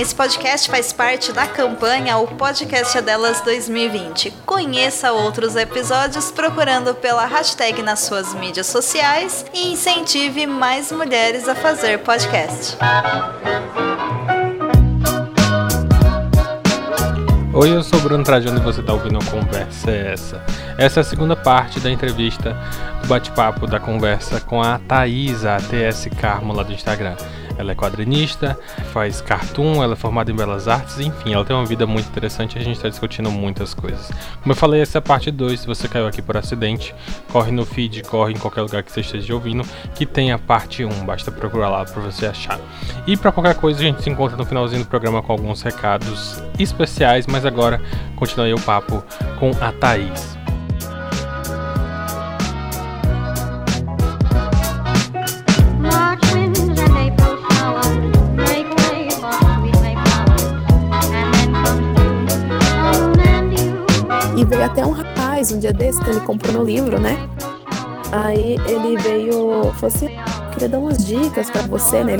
Esse podcast faz parte da campanha O Podcast é Delas 2020. Conheça outros episódios procurando pela hashtag nas suas mídias sociais e incentive mais mulheres a fazer podcast. Oi, eu sou o Bruno Trajano e você está ouvindo a Conversa é Essa. Essa é a segunda parte da entrevista do bate-papo da conversa com a Thaís, a TS Carmo lá do Instagram. Ela é quadrinista, faz cartoon, ela é formada em belas artes, enfim, ela tem uma vida muito interessante e a gente está discutindo muitas coisas. Como eu falei, essa é a parte 2. Se você caiu aqui por acidente, corre no feed, corre em qualquer lugar que você esteja ouvindo, que tem a parte 1. Um, basta procurar lá para você achar. E para qualquer coisa, a gente se encontra no finalzinho do programa com alguns recados especiais, mas agora continue o papo com a Thaís. Até um dia desse, que ele comprou meu livro, né? Aí ele veio, falou assim, queria dar umas dicas para você, né?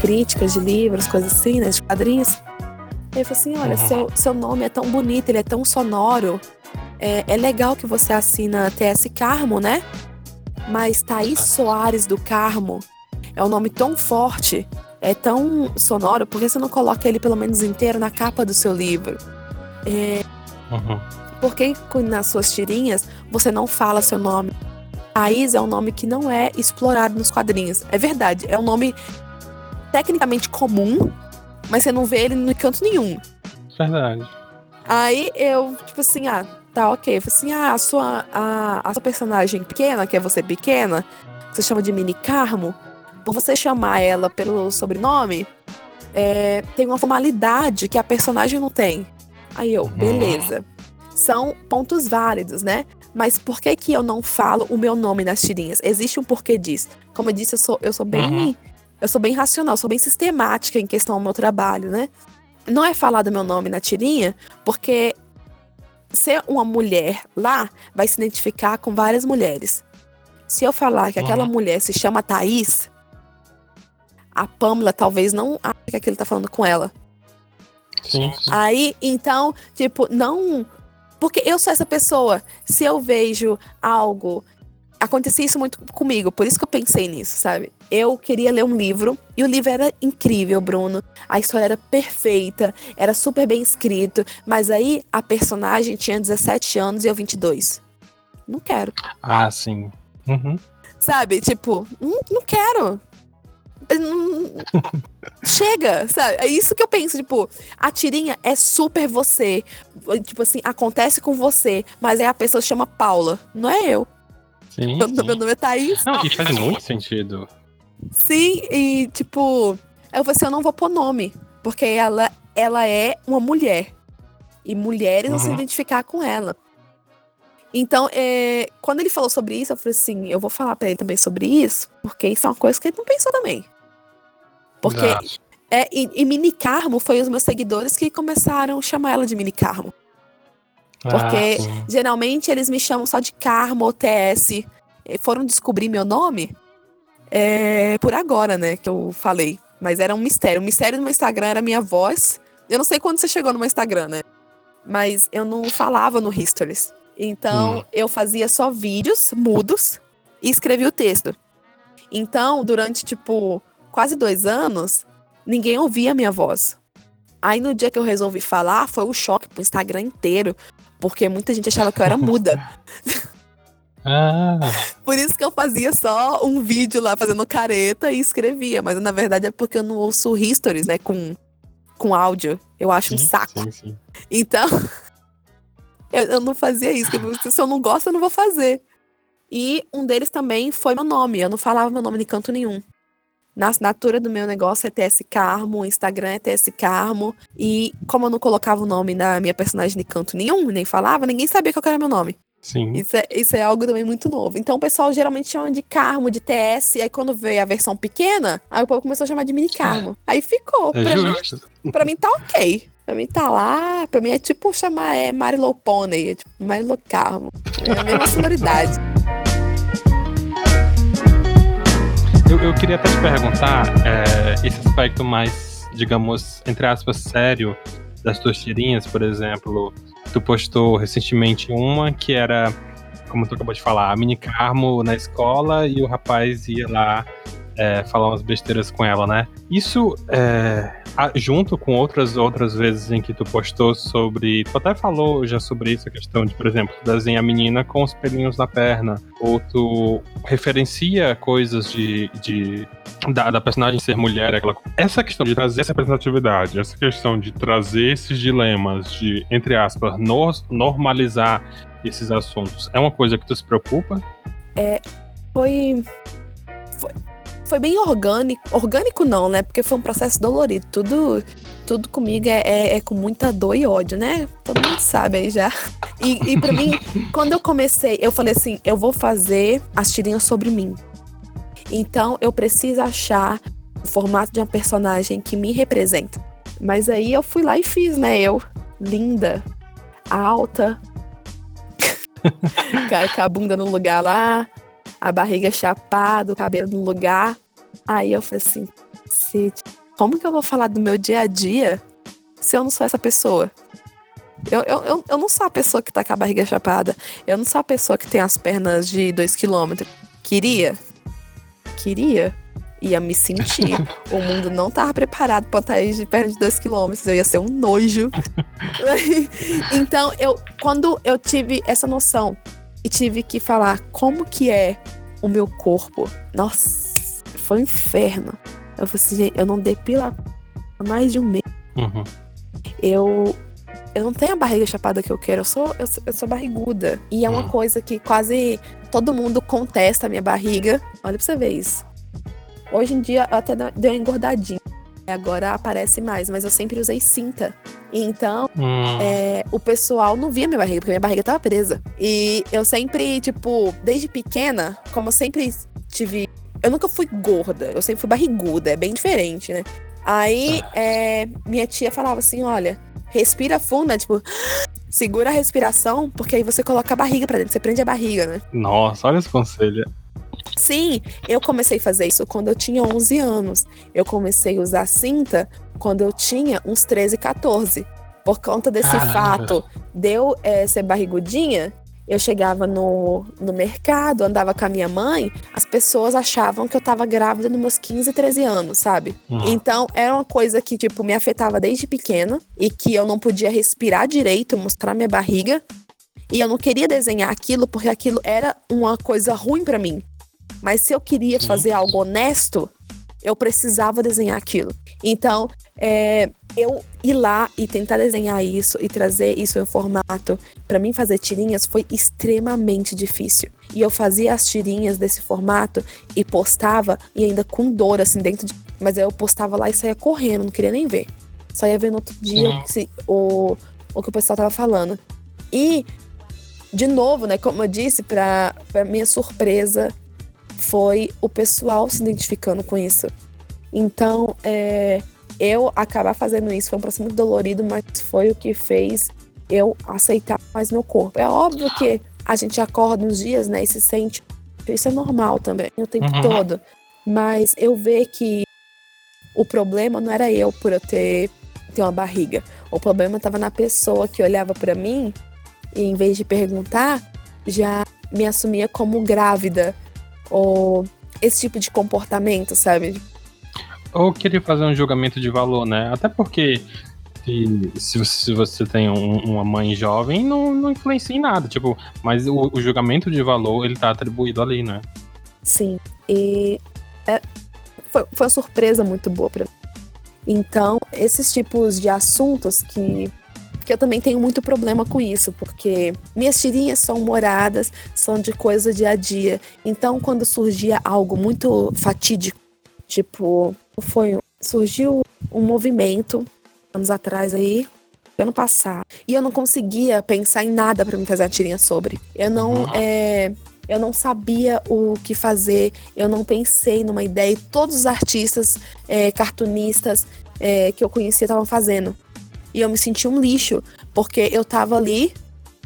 Críticas de livros, coisas assim, né? De quadrinhos. Ele falou assim, olha, seu, seu nome é tão bonito, ele é tão sonoro. É, é legal que você assina TS Carmo, né? Mas Thaís Soares do Carmo é um nome tão forte, é tão sonoro, por que você não coloca ele pelo menos inteiro na capa do seu livro? É, Uhum. Por que nas suas tirinhas você não fala seu nome? Thaís é um nome que não é explorado nos quadrinhos. É verdade, é um nome tecnicamente comum, mas você não vê ele em canto nenhum. Verdade. Aí eu, tipo assim, ah, tá ok. Eu falei assim, ah, a sua, a, a sua personagem pequena, que é você pequena, que você chama de Mini Carmo, por você chamar ela pelo sobrenome, é, tem uma formalidade que a personagem não tem. Aí eu, beleza. São pontos válidos, né? Mas por que que eu não falo o meu nome nas tirinhas? Existe um porquê disso. Como eu disse, eu sou, eu sou bem. Uhum. Eu sou bem racional, sou bem sistemática em questão ao meu trabalho, né? Não é falar do meu nome na tirinha, porque ser uma mulher lá vai se identificar com várias mulheres. Se eu falar que aquela Uhum. mulher se chama Thaís, a Pamela talvez não ache que aquilo tá falando com ela. Sim, sim. Aí, então, tipo, não. Porque eu sou essa pessoa. Se eu vejo algo. Acontecia isso muito comigo, por isso que eu pensei nisso, sabe? Eu queria ler um livro e o livro era incrível, Bruno. A história era perfeita, era super bem escrito, mas aí a personagem tinha 17 anos e eu 22. Não quero. Ah, sim. Uhum. Sabe? Tipo, não, não quero. Não- Chega, sabe? É isso que eu penso, tipo, a tirinha é super você. Tipo assim, acontece com você, mas aí a pessoa chama Paula. Não é eu. Sim, Meu, sim. meu nome é Thaís. Não, e faz muito sentido. Sim, e tipo, eu falei assim, eu não vou pôr nome. Porque ela, ela é uma mulher. E mulheres vão se Uhum. identificar com ela. Então, é, quando ele falou sobre isso, eu falei assim, eu vou falar pra ele também sobre isso, porque isso é uma coisa que ele não pensou também. Porque Exato. é, e, e Mini Carmo foi os meus seguidores que começaram a chamar ela de Mini Carmo. porque- Ah. Geralmente eles me chamam só de Carmo ou TS. E Foram descobrir meu nome é, por agora, né? Que eu falei. Mas era um mistério. O mistério do meu Instagram era minha voz. Eu não sei quando você chegou no meu Instagram, né? Mas eu não falava no Histories. Então Hum. eu fazia só vídeos mudos e escrevia o texto. Então, durante, tipo, quase dois anos, ninguém ouvia a minha voz. Aí no dia que eu resolvi falar, foi o choque pro Instagram inteiro. Porque muita gente achava que eu era muda. Ah, Por isso que eu fazia só um vídeo lá fazendo careta e escrevia. Mas na verdade é porque eu não ouço histories, né? Com, com áudio. Eu acho um sim, saco. Sim, sim. Então, eu, eu não fazia isso. porque Se eu não gosto, eu não vou fazer. E um deles também foi meu nome. Eu não falava meu nome de canto nenhum. Na assinatura do meu negócio é TS Carmo, o Instagram é TS Carmo. E como eu não colocava o nome da minha personagem de canto nenhum, nem falava, ninguém sabia qual era meu nome. Sim. Isso é, isso é algo também muito novo. Então o pessoal geralmente chama de Carmo, de TS. E aí quando veio a versão pequena, aí o povo começou a chamar de mini Carmo. Aí ficou. É pra, mim, justo. pra mim tá ok. Pra mim tá lá. Pra mim é tipo chamar é, Marilo Pony. É tipo Marilo Carmo. É a mesma sonoridade. Eu, queria até te perguntar é, esse aspecto mais digamos, entre aspas, sério das tuas tirinhas, por exemplo, tu postou recentemente uma que era, como tu acabou de falar, a mini Carmo na escola e o rapaz ia lá é, falar umas besteiras com ela, né? Isso é, junto com outras outras vezes em que tu postou sobre. Tu até falou já sobre isso, a questão de, por exemplo, tu desenha a menina com os pelinhos na perna. Ou tu referencia coisas de. de da, da personagem ser mulher, aquela Essa questão de trazer essa representatividade, essa questão de trazer esses dilemas, de, entre aspas, no, normalizar esses assuntos, é uma coisa que tu se preocupa? É. Foi, foi bem orgânico. Orgânico não, né? Porque foi um processo dolorido. Tudo, tudo comigo é, é, é com muita dor e ódio, né? Todo mundo sabe aí já. E, e pra mim, quando eu comecei, eu falei assim: eu vou fazer as tirinhas sobre mim. Então eu preciso achar o formato de uma personagem que me representa. Mas aí eu fui lá e fiz, né? Eu, linda, alta, com a bunda no lugar lá, a barriga chapada, o cabelo no lugar. Aí eu falei assim, como que eu vou falar do meu dia a dia se eu não sou essa pessoa? Eu, eu, eu, eu não sou a pessoa que tá com a barriga chapada. Eu não sou a pessoa que tem as pernas de 2 km. Queria? Queria. Ia me sentir. o mundo não tava preparado pra estar de perna de 2 km. Eu ia ser um nojo. então, eu, quando eu tive essa noção e tive que falar como que é o meu corpo. Nossa, foi um inferno. Eu falei assim, gente, eu não depilo há mais de um mês. Uhum. Eu eu não tenho a barriga chapada que eu quero, eu sou, eu sou, eu sou barriguda. E é uma uhum. coisa que quase todo mundo contesta a minha barriga. Olha pra você ver isso. Hoje em dia eu até deu uma engordadinha. Agora aparece mais, mas eu sempre usei cinta. Então, hum. é, o pessoal não via minha barriga, porque minha barriga tava presa. E eu sempre, tipo, desde pequena, como eu sempre tive. Eu nunca fui gorda, eu sempre fui barriguda, é bem diferente, né? Aí, é, minha tia falava assim: olha, respira fundo, né? Tipo, segura a respiração, porque aí você coloca a barriga pra dentro, você prende a barriga, né? Nossa, olha esse conselho. Sim, eu comecei a fazer isso quando eu tinha 11 anos. Eu comecei a usar cinta quando eu tinha uns 13, 14. Por conta desse Caramba. fato de eu é, ser barrigudinha, eu chegava no, no mercado, andava com a minha mãe, as pessoas achavam que eu tava grávida nos meus 15, 13 anos, sabe? Uhum. Então, era uma coisa que, tipo, me afetava desde pequena e que eu não podia respirar direito, mostrar minha barriga. E eu não queria desenhar aquilo porque aquilo era uma coisa ruim para mim. Mas se eu queria fazer algo honesto, eu precisava desenhar aquilo. Então, é, eu ir lá e tentar desenhar isso e trazer isso em formato, para mim fazer tirinhas foi extremamente difícil. E eu fazia as tirinhas desse formato e postava e ainda com dor assim dentro de, mas eu postava lá e saía correndo, não queria nem ver. Só ia ver no outro dia se, o, o que o pessoal tava falando. E de novo, né, como eu disse, para minha surpresa, foi o pessoal se identificando com isso. Então, é, eu acabar fazendo isso foi um processo muito dolorido, mas foi o que fez eu aceitar mais meu corpo. É óbvio que a gente acorda uns dias, né, e se sente. Isso é normal também, o tempo uhum. todo. Mas eu ver que o problema não era eu por eu ter, ter uma barriga. O problema estava na pessoa que olhava para mim e, em vez de perguntar, já me assumia como grávida ou esse tipo de comportamento, sabe? Ou queria fazer um julgamento de valor, né? Até porque se, se, se você tem um, uma mãe jovem, não, não influencia em nada, tipo, mas o, o julgamento de valor, ele tá atribuído ali, né? Sim, e é, foi, foi uma surpresa muito boa pra mim. Então, esses tipos de assuntos que que eu também tenho muito problema com isso, porque minhas tirinhas são moradas, são de coisa dia a dia. Então, quando surgia algo muito fatídico, tipo, foi surgiu um movimento anos atrás aí, ano passado, e eu não conseguia pensar em nada para me fazer a tirinha sobre. Eu não é, eu não sabia o que fazer, eu não pensei numa ideia. E todos os artistas, é, cartunistas é, que eu conhecia estavam fazendo. E eu me senti um lixo, porque eu tava ali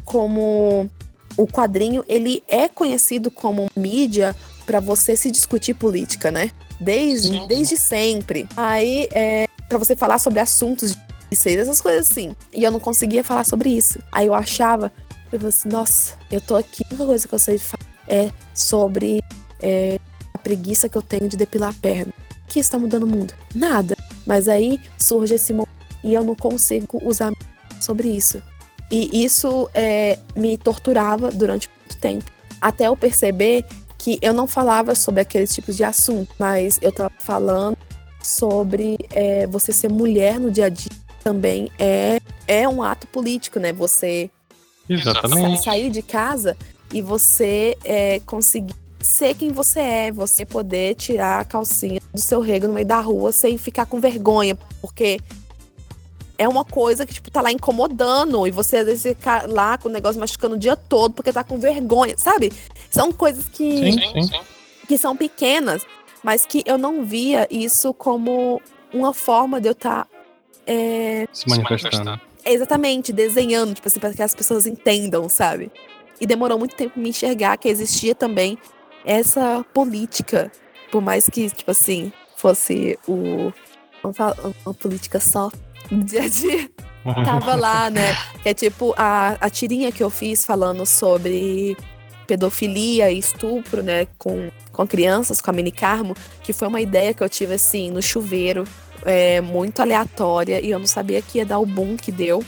como o quadrinho, ele é conhecido como mídia para você se discutir política, né? Desde, desde sempre. Aí é, para você falar sobre assuntos de seis, essas coisas assim. E eu não conseguia falar sobre isso. Aí eu achava, eu falei assim, nossa, eu tô aqui, a única coisa que eu sei falar é sobre é, a preguiça que eu tenho de depilar a perna. O que está mudando o mundo? Nada. Mas aí surge esse momento e eu não consigo usar sobre isso. E isso é, me torturava durante muito tempo. Até eu perceber que eu não falava sobre aqueles tipos de assunto, mas eu estava falando sobre é, você ser mulher no dia a dia também é, é um ato político, né? Você Exatamente. sair de casa e você é, conseguir ser quem você é, você poder tirar a calcinha do seu rego no meio da rua sem ficar com vergonha, porque é uma coisa que, tipo, tá lá incomodando. E você, às vezes, fica lá com o negócio machucando o dia todo porque tá com vergonha, sabe? São coisas que, Sim, sim. que são pequenas, mas que eu não via isso como uma forma de eu estar. é, Se manifestando. exatamente, desenhando, tipo assim, para que as pessoas entendam, sabe? E demorou muito tempo me enxergar que existia também essa política. Por mais que, tipo assim, fosse o. Uma política só no dia a dia. Tava lá, né? Que é tipo a, a tirinha que eu fiz falando sobre pedofilia e estupro, né? Com, com crianças, com a Mini Carmo, que foi uma ideia que eu tive assim no chuveiro, é, muito aleatória, e eu não sabia que ia dar o boom que deu.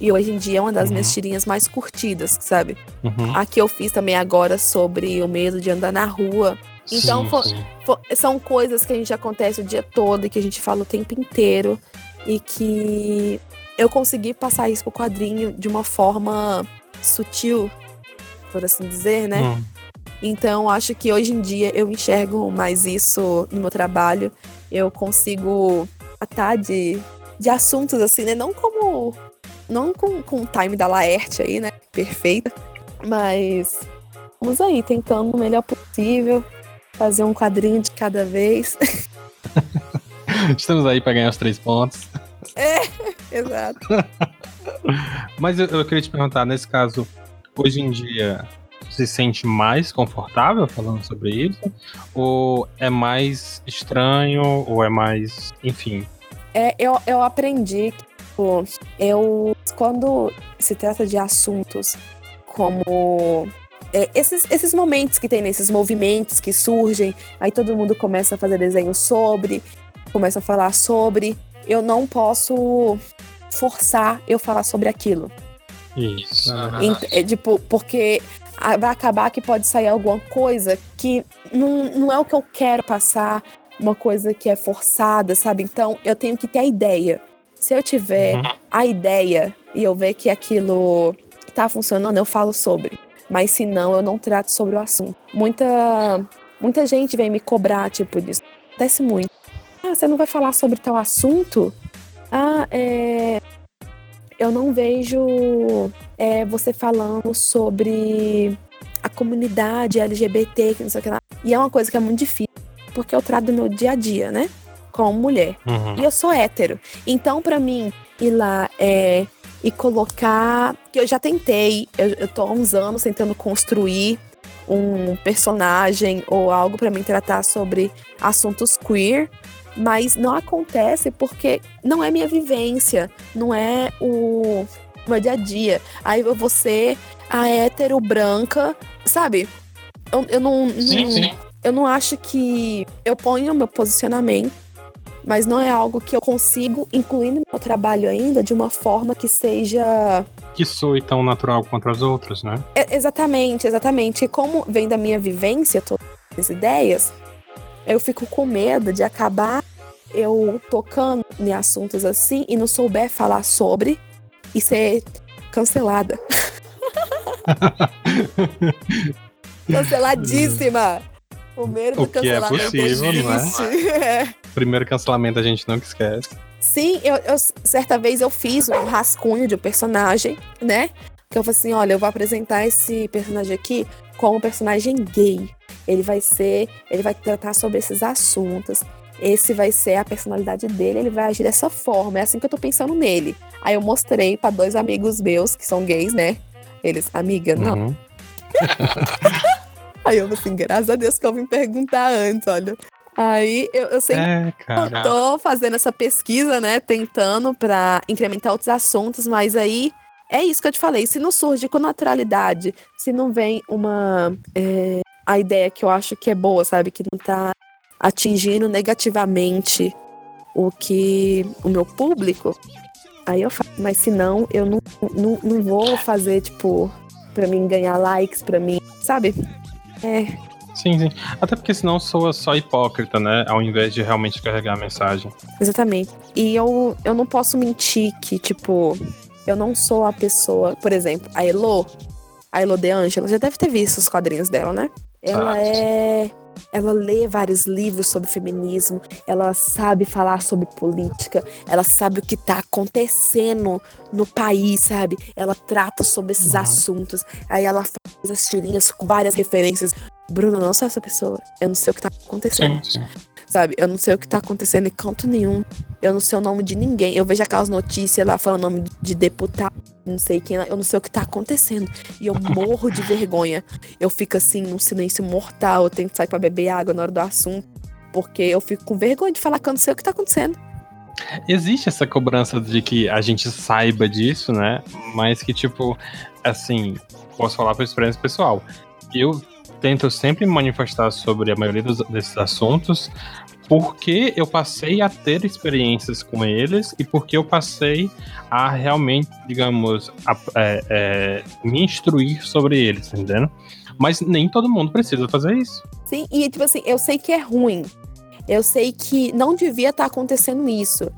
E hoje em dia é uma das Uhum. minhas tirinhas mais curtidas, sabe? Uhum. A que eu fiz também agora sobre o medo de andar na rua. Então, Sim, fo- sim. Fo- São coisas que a gente acontece o dia todo e que a gente fala o tempo inteiro. E que eu consegui passar isso pro quadrinho de uma forma sutil, por assim dizer, né? Hum. Então, acho que hoje em dia eu enxergo mais isso no meu trabalho. Eu consigo tratar de, de assuntos assim, né? Não como. Não com, com o time da Laerte aí, né? Perfeita. Mas vamos aí, tentando o melhor possível. Fazer um quadrinho de cada vez. Estamos aí para ganhar os três pontos. Exato. Mas eu, eu queria te perguntar, nesse caso, hoje em dia, você se sente mais confortável falando sobre isso? Ou é mais estranho? Ou é mais. Enfim. É, eu, eu aprendi que tipo, eu, quando se trata de assuntos como é, esses, esses momentos que tem nesses movimentos que surgem, aí todo mundo começa a fazer desenho sobre, começa a falar sobre, eu não posso forçar eu falar sobre aquilo. Isso. Ent- É, tipo, porque vai acabar que pode sair alguma coisa que não, não é o que eu quero passar, uma coisa que é forçada, sabe? Então eu tenho que ter a ideia. Se eu tiver Uhum. a ideia e eu ver que aquilo tá funcionando, eu falo sobre. Mas se não, eu não trato sobre o assunto. Muita, muita gente vem me cobrar, tipo, disso. Acontece muito. Ah, você não vai falar sobre tal assunto? Ah, é. Eu não vejo é, você falando sobre a comunidade LGBT, que não sei o que lá. E é uma coisa que é muito difícil, porque eu trato do meu dia a dia, né? Como mulher. Uhum. E eu sou hétero. Então, pra mim, ir lá é, e colocar. Que eu já tentei, eu, eu tô há uns anos tentando construir um personagem ou algo pra mim tratar sobre assuntos queer, mas não acontece porque não é minha vivência, não é o meu dia a dia. Aí eu vou ser a hétero branca, sabe? Eu, eu não, Sim, não- sim. eu não acho que eu ponho meu posicionamento, mas não é algo que eu consigo incluir no meu trabalho ainda de uma forma que seja. Que soe tão natural quanto as outras, né? É, exatamente, exatamente. E como vem da minha vivência, todas as ideias, eu fico com medo de acabar eu tocando em assuntos assim e não souber falar sobre e ser cancelada. Canceladíssima! O medo do O que é cancelamento possível, não é? existe. É. Primeiro cancelamento a gente nunca esquece. Sim, eu, eu- certa vez eu fiz um rascunho de um personagem, né? Que eu falei assim, olha, eu vou apresentar esse personagem aqui como um personagem gay. Ele vai ser, ele vai tratar sobre esses assuntos. Esse vai ser a personalidade dele, ele vai agir dessa forma. É assim que eu tô pensando nele. Aí eu mostrei pra dois amigos meus que são gays, né? Eles, amiga, não. Uhum. Aí eu falei assim, graças a Deus que eu vim perguntar antes, olha. Aí eu, eu sempre É, tô fazendo essa pesquisa, né? Tentando pra incrementar outros assuntos, mas aí é isso que eu te falei. Se não surge com naturalidade, se não vem uma. é, a ideia que eu acho que é boa, sabe? Que não tá atingindo negativamente o que. o meu público, aí eu faço. Mas se não, eu não, não, não vou fazer, tipo, pra mim ganhar likes, pra mim, sabe? É, Sim, sim. Até porque senão soa só hipócrita, né? Ao invés de realmente carregar a mensagem. Exatamente. E eu, eu não posso mentir que, tipo, eu não sou a pessoa. Por exemplo, a Elo, a Elo De Angela, já deve ter visto os quadrinhos dela, né? Ela Certo. é. Ela lê vários livros sobre feminismo, ela sabe falar sobre política, ela sabe o que tá acontecendo no país, sabe? Ela trata sobre esses Uhum. assuntos. Aí ela faz as tirinhas com várias referências. Bruno, eu não sou essa pessoa. Eu não sei o que tá acontecendo sim. sabe? Eu não sei o que tá acontecendo em canto nenhum. Eu não sei o nome de ninguém. Eu vejo aquelas notícias lá falando nome de deputado, não sei quem lá. Eu não sei o que tá acontecendo. E eu morro de vergonha. Eu fico assim, num silêncio mortal. Eu tenho que sair pra beber água na hora do assunto. Porque eu fico com vergonha de falar que eu não sei o que tá acontecendo. Existe essa cobrança de que a gente saiba disso, né? Mas que, tipo, assim, posso falar por experiência pessoal. Eu tento sempre me manifestar sobre a maioria dos- desses assuntos porque eu passei a ter experiências com eles e porque eu passei a realmente, digamos, a- é, é, me instruir sobre eles, tá entendendo? Mas nem todo mundo precisa fazer isso. Sim, e tipo assim, eu sei que é ruim. Eu sei que não devia estar acontecendo isso.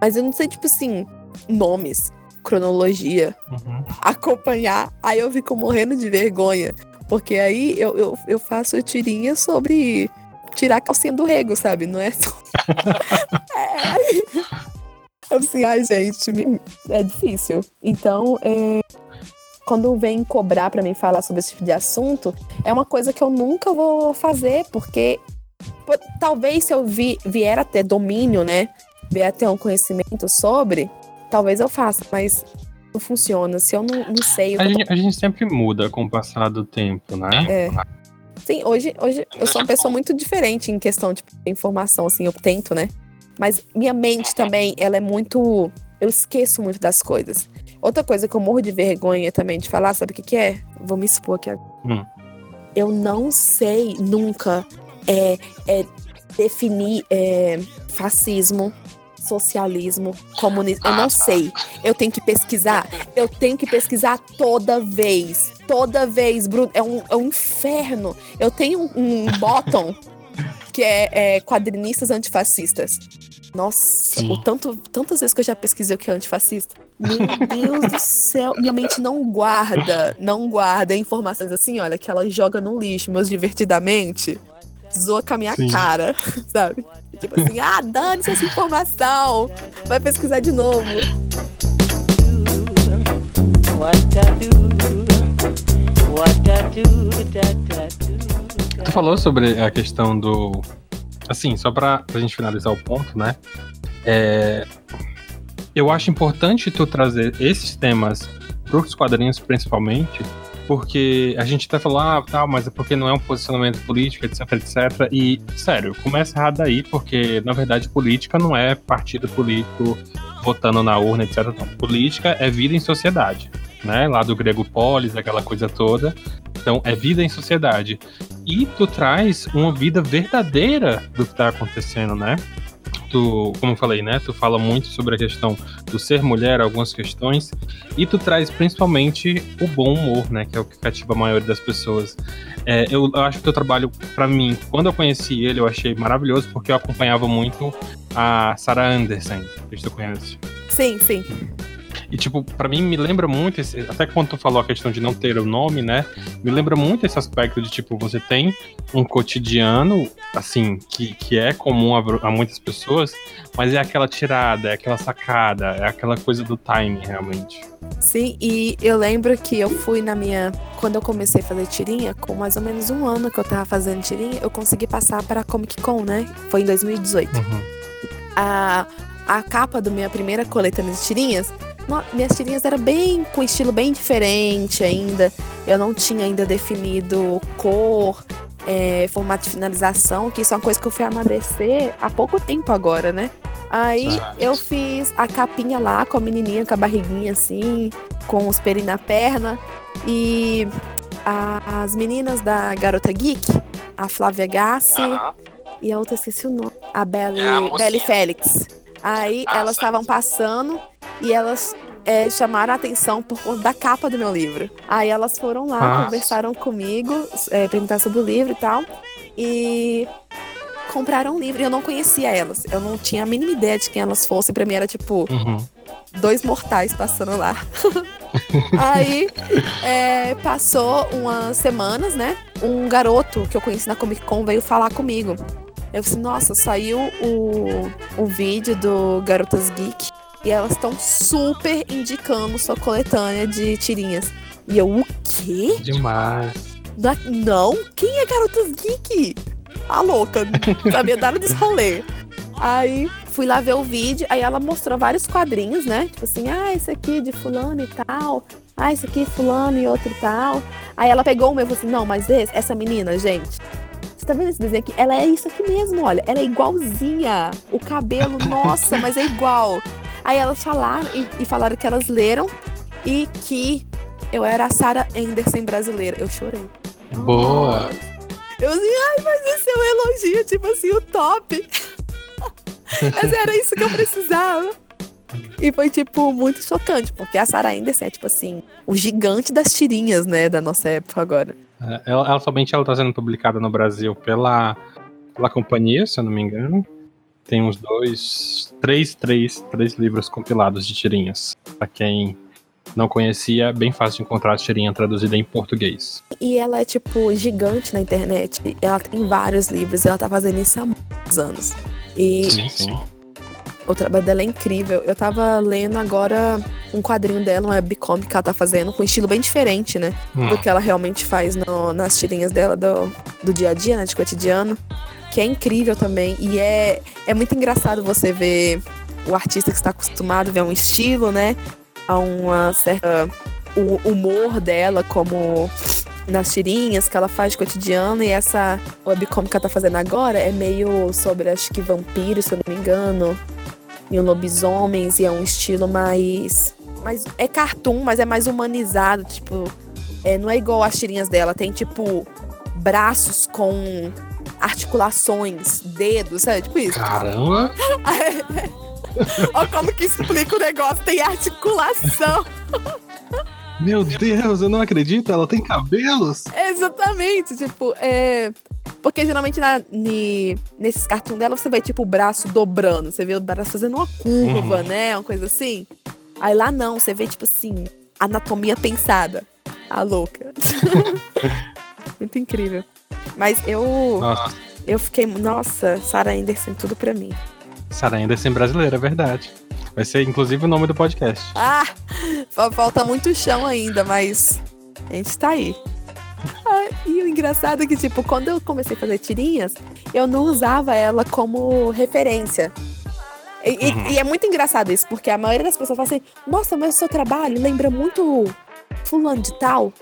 Mas eu não sei, tipo assim, nomes, cronologia. Uhum. acompanhar, aí eu fico morrendo de vergonha. Porque aí eu, eu, eu faço tirinha sobre tirar a calcinha do rego, sabe? Não é só. é. Assim, ai, gente, é difícil. Então, é, quando vem cobrar pra mim falar sobre esse tipo de assunto, é uma coisa que eu nunca vou fazer, porque talvez se eu vi, vier a ter domínio, né? Vier a ter um conhecimento sobre, talvez eu faça, mas funciona. Se eu não, não sei. A eu tô- gente, a gente sempre muda com o passar do tempo, né? É. Sim, hoje, hoje eu sou uma pessoa muito diferente em questão tipo, de informação, assim, eu tento, né? Mas minha mente também, ela é muito. Eu esqueço muito das coisas. Outra coisa que eu morro de vergonha também de falar, sabe o que, que é? Vou me expor aqui agora. Hum. Eu não sei nunca é, é, definir é, fascismo, socialismo, comunismo. Eu não sei. Eu tenho que pesquisar. Eu tenho que pesquisar toda vez. Toda vez, Bruno. É um, é um inferno. Eu tenho um, um bottom que é, é quadrinistas antifascistas. Nossa, Sim. o tanto, tantas vezes que eu já pesquisei o que é antifascista. Meu Deus do céu, minha mente não guarda, não guarda informações assim, olha, que ela joga no lixo, meus divertidamente, zoa com a minha Sim. cara, sabe? Tipo assim, ah, dane-se essa informação, vai pesquisar de novo. Tu falou sobre a questão do. Assim, só pra, pra gente finalizar o ponto, né? É, eu acho importante tu trazer esses temas pros quadrinhos, principalmente, porque a gente até falou, ah, tá, mas é porque não é um posicionamento político, etc, etc. E, sério, começa errado aí, porque, na verdade, política não é partido político votando na urna, etc. Não. Política é vida em sociedade, né? Lá do grego polis, aquela coisa toda. Então, é vida em sociedade e tu traz uma vida verdadeira do que tá acontecendo, né? Tu, como eu falei, né? Tu fala muito sobre a questão do ser mulher, algumas questões, e tu traz principalmente o bom humor, né? Que é o que cativa a maioria das pessoas. É, eu, eu acho que o teu trabalho, pra mim, quando eu conheci ele, eu achei maravilhoso, porque eu acompanhava muito a Sarah Anderson, que tu conhece. Sim, sim. E, tipo, pra mim me lembra muito esse. Até quando tu falou a questão de não ter o nome, né? Me lembra muito esse aspecto de, tipo, você tem um cotidiano, assim, que, que é comum a, a muitas pessoas, mas é aquela tirada, é aquela sacada, é aquela coisa do timing, realmente. Sim, e eu lembro que eu fui na minha. Quando eu comecei a fazer tirinha, com mais ou menos um ano que eu tava fazendo tirinha, eu consegui passar para a Comic Con, né? Foi em 2018. Uhum. A, a capa da minha primeira coletânea de tirinhas, minhas tirinhas eram bem com estilo bem diferente ainda. Eu não tinha ainda definido cor, é, formato de finalização, que isso é uma coisa que eu fui amadurecer há pouco tempo agora, né? Aí eu fiz a capinha lá com a menininha com a barriguinha assim, com os peirinhos na perna. E a- as meninas da Garota Geek, a Flávia Gassi e a outra esqueci o nome, a Belly, É a. Belly Félix. Aí Ah, elas estavam passando e elas é, chamaram a atenção por conta da capa do meu livro. Aí elas foram lá, Ah. conversaram comigo, é, perguntaram sobre o livro e tal. E compraram um livro e eu não conhecia elas. Eu não tinha a mínima ideia de quem elas fossem. Pra mim era tipo Uhum. dois mortais passando lá. Aí é, passou umas semanas, né? Um garoto que eu conheci na Comic Con veio falar comigo. Eu falei, nossa, saiu o, o vídeo do Garotas Geek e elas estão super indicando sua coletânea de tirinhas. E eu, o quê? Demais. Da- Não? Quem é Garotas Geek? A louca, sabia nada desse rolê. Aí fui lá ver o vídeo, aí ela mostrou vários quadrinhos, né? Tipo assim, ah, esse aqui de fulano e tal. Ah, esse aqui fulano e outro e tal. Aí ela pegou o meu e falou assim, não, mas esse, essa menina, gente, tá vendo esse desenho aqui? Ela é isso aqui mesmo, olha. Ela é igualzinha. O cabelo, nossa, mas é igual. Aí elas falaram e, e falaram que elas leram e que eu era a Sarah Anderson brasileira. Eu chorei. Boa. Eu assim, ai, mas esse é um elogio, tipo assim, o top. mas era isso que eu precisava. E foi, tipo, muito chocante, porque a Sarah Anderson é, tipo assim, o gigante das tirinhas, né, da nossa época agora. É, Ela, ela somente ela tá sendo publicada no Brasil pela, pela companhia, se eu não me engano. Tem uns dois, três, três, três livros compilados de tirinhas. Pra quem não conhecia, é bem fácil de encontrar a tirinha traduzida em português. E ela é, tipo, gigante na internet. Ela tem vários livros, ela tá fazendo isso há muitos anos. E Sim, sim. O trabalho dela é incrível. Eu tava lendo agora um quadrinho dela, um webcomic que ela tá fazendo, com um estilo bem diferente, né? Hum, do que ela realmente faz no- nas tirinhas dela do, do dia a dia, né, de cotidiano, que é incrível também. E é, é muito engraçado você ver o artista que está acostumado a ver um estilo, né, a uma certa o humor dela, como nas tirinhas que ela faz de cotidiano, e essa webcomic que ela tá fazendo agora é meio sobre, acho que vampiros, se eu não me engano, e lobisomens, e é um estilo mais. mais é cartoon, mas é mais humanizado, tipo. É, não é igual as tirinhas dela, tem tipo braços com articulações, dedos, sabe? Tipo isso. Caramba! Olha como que explica o negócio, tem articulação. Meu Deus, eu não acredito, ela tem cabelos! Exatamente, tipo, é. Porque geralmente na, ni- nesses cartoons dela você vê, tipo, o braço dobrando. Você vê o braço fazendo uma curva, Uhum. né? Uma coisa assim. Aí lá não, você vê, tipo assim, anatomia pensada. A louca. Muito incrível. Mas eu, Nossa, eu fiquei. Nossa, Sarah Anderson, tudo pra mim. Sarah Anderson brasileira, é verdade. Vai ser inclusive o nome do podcast. Ah! fa- Falta muito chão ainda, mas a gente tá aí. E o engraçado é que, tipo, quando eu comecei a fazer tirinhas, eu não usava ela como referência. E, e- Uhum. e é muito engraçado isso, porque a maioria das pessoas fala assim: Nossa, mas o seu trabalho lembra muito Fulano de Tal.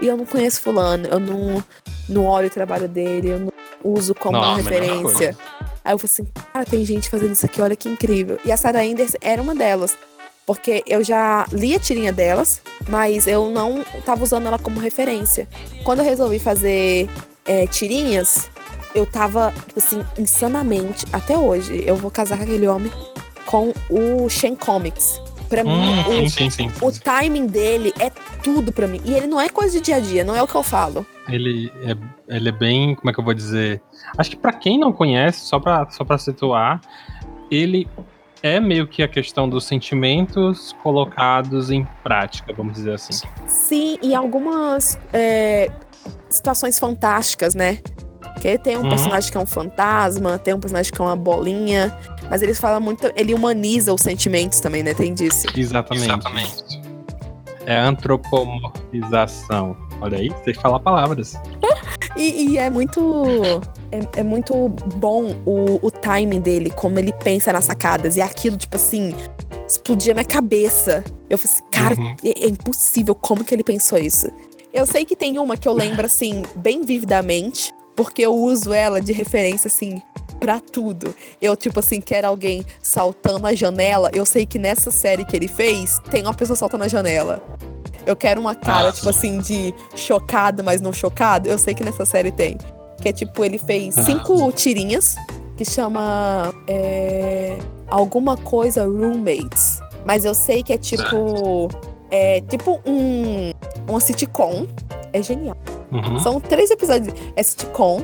E eu não conheço Fulano, eu não, não olho o trabalho dele, eu não uso como Não, uma referência. Aí eu falei assim: Cara, tem gente fazendo isso aqui, olha que incrível. E a Sarah Anderson era uma delas. Porque eu já li a tirinha delas, mas eu não tava usando ela como referência. Quando eu resolvi fazer é, tirinhas, eu tava, assim, insanamente, até hoje, eu vou casar com aquele homem com o Shen Comics. Pra mim, Hum, o, sim, sim, sim. o timing dele é tudo pra mim. E ele não é coisa de dia a dia, não é o que eu falo. Ele é, ele é bem, como é que eu vou dizer? Acho que pra quem não conhece, só pra, só pra situar, ele é meio que a questão dos sentimentos colocados em prática, vamos dizer assim. Sim, e algumas é, situações fantásticas, né? Porque tem um Uhum. personagem que é um fantasma, tem um personagem que é uma bolinha, mas eles falam muito. Ele humaniza os sentimentos também, né? Tem disso. Exatamente. É antropomorfização. Olha aí, sei falar palavras. E, e é muito. É, é muito bom o, o timing dele, como ele pensa nas sacadas. E aquilo, tipo assim, explodia minha cabeça. Eu falei assim, cara, Uhum. é, é impossível como que ele pensou isso. Eu sei que tem uma que eu lembro, assim, bem vividamente, porque eu uso ela de referência, assim, pra tudo. Eu, tipo assim, quero alguém saltando a janela. Eu sei que nessa série que ele fez, tem uma pessoa saltando a janela. Eu quero uma cara, Ah, tipo assim, de chocado, mas não chocado. Eu sei que nessa série tem. Que é tipo, ele fez Ah. cinco tirinhas que chama é, alguma coisa roommates. Mas eu sei que é tipo. É tipo um. Uma sitcom. É genial. Uhum. São três episódios. É sitcom.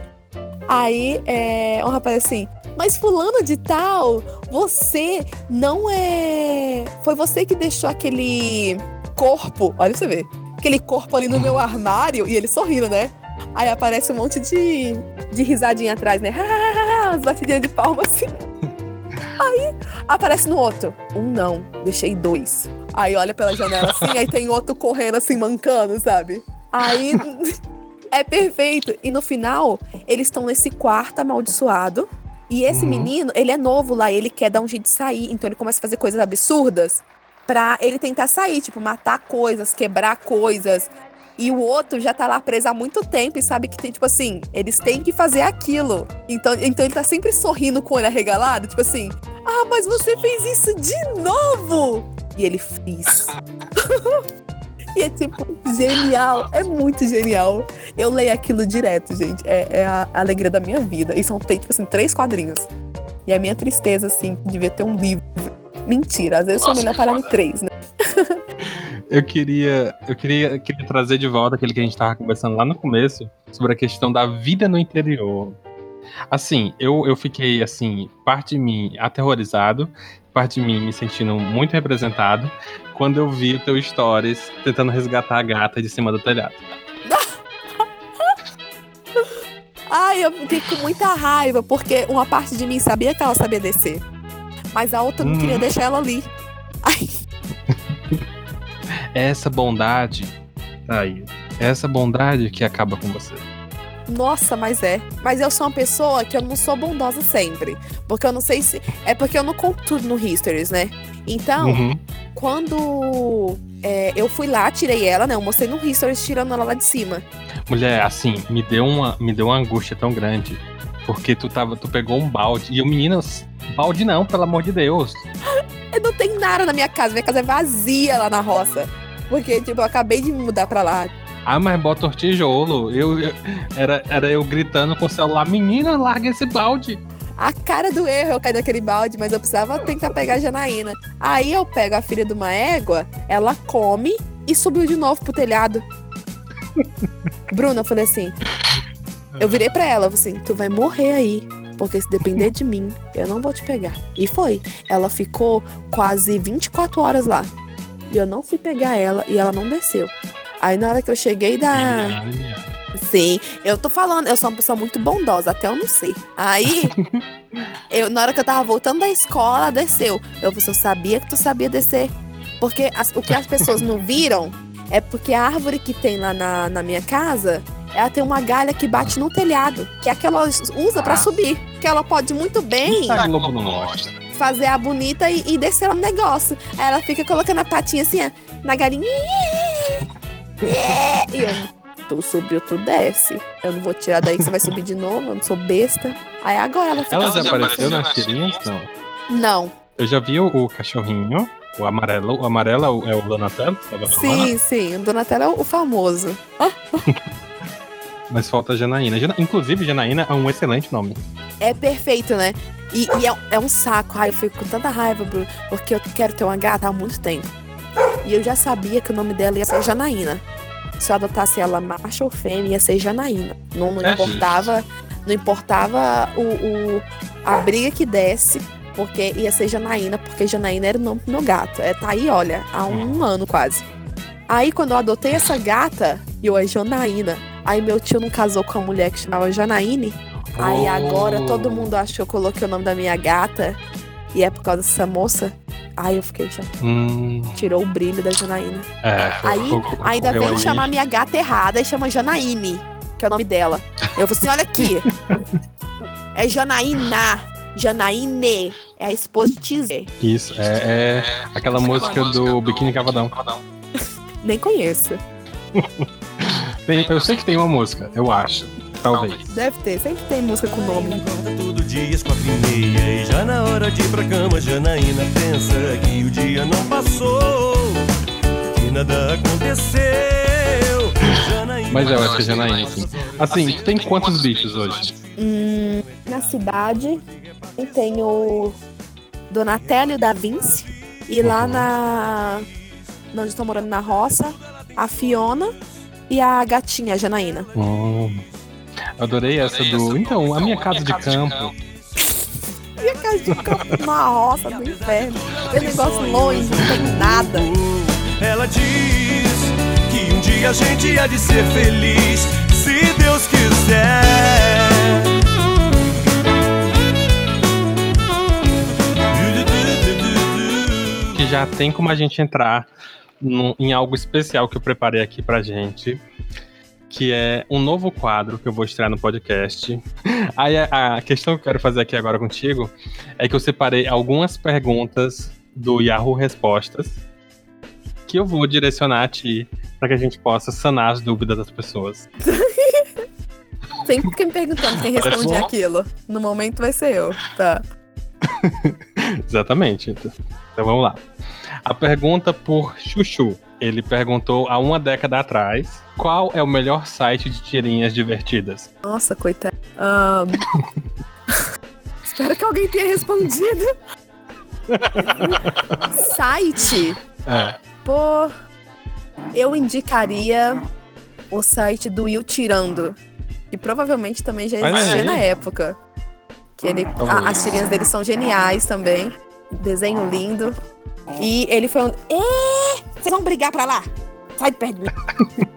Aí é um rapaz assim. Mas fulano de tal, você não é. Foi você que deixou aquele corpo. Olha pra você ver. Aquele corpo ali no meu armário. E ele sorrindo, né? Aí aparece um monte de, de risadinha atrás, né? As batidinhas de palma assim. Aí aparece no outro. Um não, deixei dois. Aí olha pela janela assim, aí tem outro correndo assim, mancando, sabe? Aí é perfeito. E no final, eles estão nesse quarto amaldiçoado. E esse Uhum. menino, ele é novo lá, ele quer dar um jeito de sair. Então ele começa a fazer coisas absurdas pra ele tentar sair, tipo, matar coisas, quebrar coisas. E o outro já tá lá preso há muito tempo e sabe que tem, tipo assim, eles têm que fazer aquilo. Então, então ele tá sempre sorrindo com o olho arregalado, tipo assim, ah, mas você fez isso de novo! E ele fez. e é tipo, genial, é muito genial. Eu leio aquilo direto, gente. É, é a alegria da minha vida. E são, tipo assim, três quadrinhos. E a minha tristeza, assim, devia ter um livro. Mentira, às vezes eu sou melhor parar em três, né? Eu queria, eu queria, queria trazer de volta aquele que a gente tava conversando lá no começo sobre a questão da vida no interior. Assim, eu, eu fiquei assim, parte de mim aterrorizado, parte de mim me sentindo muito representado quando eu vi o teu stories tentando resgatar a gata de cima do telhado. Ai, eu fiquei com muita raiva, porque uma parte de mim sabia que ela sabia descer. Mas a outra não queria deixar ela ali. Ai, Essa bondade, aí, essa bondade que acaba com você. nossa, mas é. Mas eu sou uma pessoa que eu não sou bondosa sempre. Porque eu não sei se. É porque eu não conto tudo no Histories, né? Então, Uhum. quando é, eu fui lá, tirei ela, né? Eu mostrei no Histories tirando ela lá de cima. Mulher, assim, me deu uma, me deu uma angústia tão grande. Porque tu tava, tu pegou um balde. E o menino, balde não, pelo amor de Deus. Eu não tem nada na minha casa. Minha casa é vazia lá na roça. Porque, tipo, eu acabei de me mudar pra lá. Ah, mas bota um tijolo. Eu, eu- era, era eu gritando com o celular, menina, larga esse balde. A cara do erro eu caí naquele balde, mas eu precisava tentar pegar a Janaína. Aí eu pego a filha de uma égua, ela come e subiu de novo pro telhado. Bruna, eu falei assim. Eu virei pra ela, assim: tu vai morrer aí. Porque se depender de mim, eu não vou te pegar. E foi. Ela ficou quase 24 horas lá. E eu não fui pegar ela e ela não desceu. Aí na hora que eu cheguei da. Sim, eu tô falando, eu sou uma pessoa muito bondosa, até eu não sei. Aí, eu, na hora que eu tava voltando da escola, desceu. Eu, falei, eu sabia que tu sabia descer. Porque as- o que as pessoas não viram é porque a árvore que tem lá na, na minha casa, ela tem uma galha que bate no telhado, que é a que ela usa pra Ah. subir. Que ela pode muito bem Isso a Globo não mostra. fazer a bonita e, e descer lá no negócio. Aí ela fica colocando a patinha assim, ó, na galinha. E eu, tu subiu, tu desce. Eu não vou tirar daí que você vai subir de novo, eu não sou besta. Aí agora ela fica. Ela já já apareceu nas tirinhas? Não. Não, Eu já vi o, o cachorrinho, o amarelo. O amarelo é o, é o Donatello? sim, sim. O Donatello é o famoso. Mas falta a Janaína. Jana- Inclusive, Janaína é um excelente nome. É perfeito, né? E, e é, é um saco. Ai, eu fico com tanta raiva, Bruno, porque eu quero ter uma gata há muito tempo. E eu já sabia que o nome dela ia ser Janaína. Se eu adotasse ela macho ou fêmea, ia ser Janaína. Não, não É importava, não importava o, o- a briga que desse, porque ia ser Janaína, porque Janaína era o nome do meu gato. É, tá aí, olha, há um ano quase. Aí quando eu adotei essa gata, eu é Janaína. Aí meu tio não casou com uma mulher que chamava Janaíne. Aí agora Oh. todo mundo acha que eu coloquei o nome da minha gata. E é por causa dessa moça. Aí eu fiquei já. Hum, Tirou o brilho da Janaína. é, Aí foi- foi- ainda aí. chamar minha gata errada e chama Janaíne, que é o nome dela. Eu falei assim: olha aqui. É Janaína. Janaíne. É a esposa de Tizé. Isso, é, é aquela música do Biquíni Cavadão. Nem conheço. Tem- eu sei que tem uma música, eu acho. talvez. Deve ter, sempre tem música com nome. Todo dia às quatro e meia E já na hora de ir pra cama Janaína pensa que o dia não passou Que nada aconteceu Janaína Mas eu acho que é Janaína, sim. Assim, tu tem quantos bichos hoje? Hum, na cidade tem o Donatello e o Da Vinci. E lá na. Onde estou morando na roça, a Fiona e a gatinha, a Janaína. Hum, adorei essa do. Então, a minha casa de campo. E a casa de campo na roça, no inferno. Tem negócio longe, não tem nada. Ela diz que um dia a gente há de ser feliz Se Deus quiser que já tem como a gente entrar num- em algo especial que eu preparei aqui pra gente, que é um novo quadro que eu vou estrear no podcast. Aí a, a questão que eu quero fazer aqui agora contigo é que eu separei algumas perguntas do Yahoo Respostas que eu vou direcionar a ti para que a gente possa sanar as dúvidas das pessoas. Sempre fica me perguntando quem responde aquilo. No momento vai ser eu. Tá. Exatamente. Então vamos lá. A pergunta por Chuchu. Ele perguntou há uma década atrás qual é o melhor site de tirinhas divertidas. Nossa, coitado. Ahn, Espero que alguém tenha respondido. Site? É. Pô, eu indicaria o site do Will Tirando, que provavelmente também já existia na época. Que ele, a- as tirinhas dele são geniais também. Desenho lindo. E ele foi um. Vocês vão brigar pra lá! Sai de perto de mim!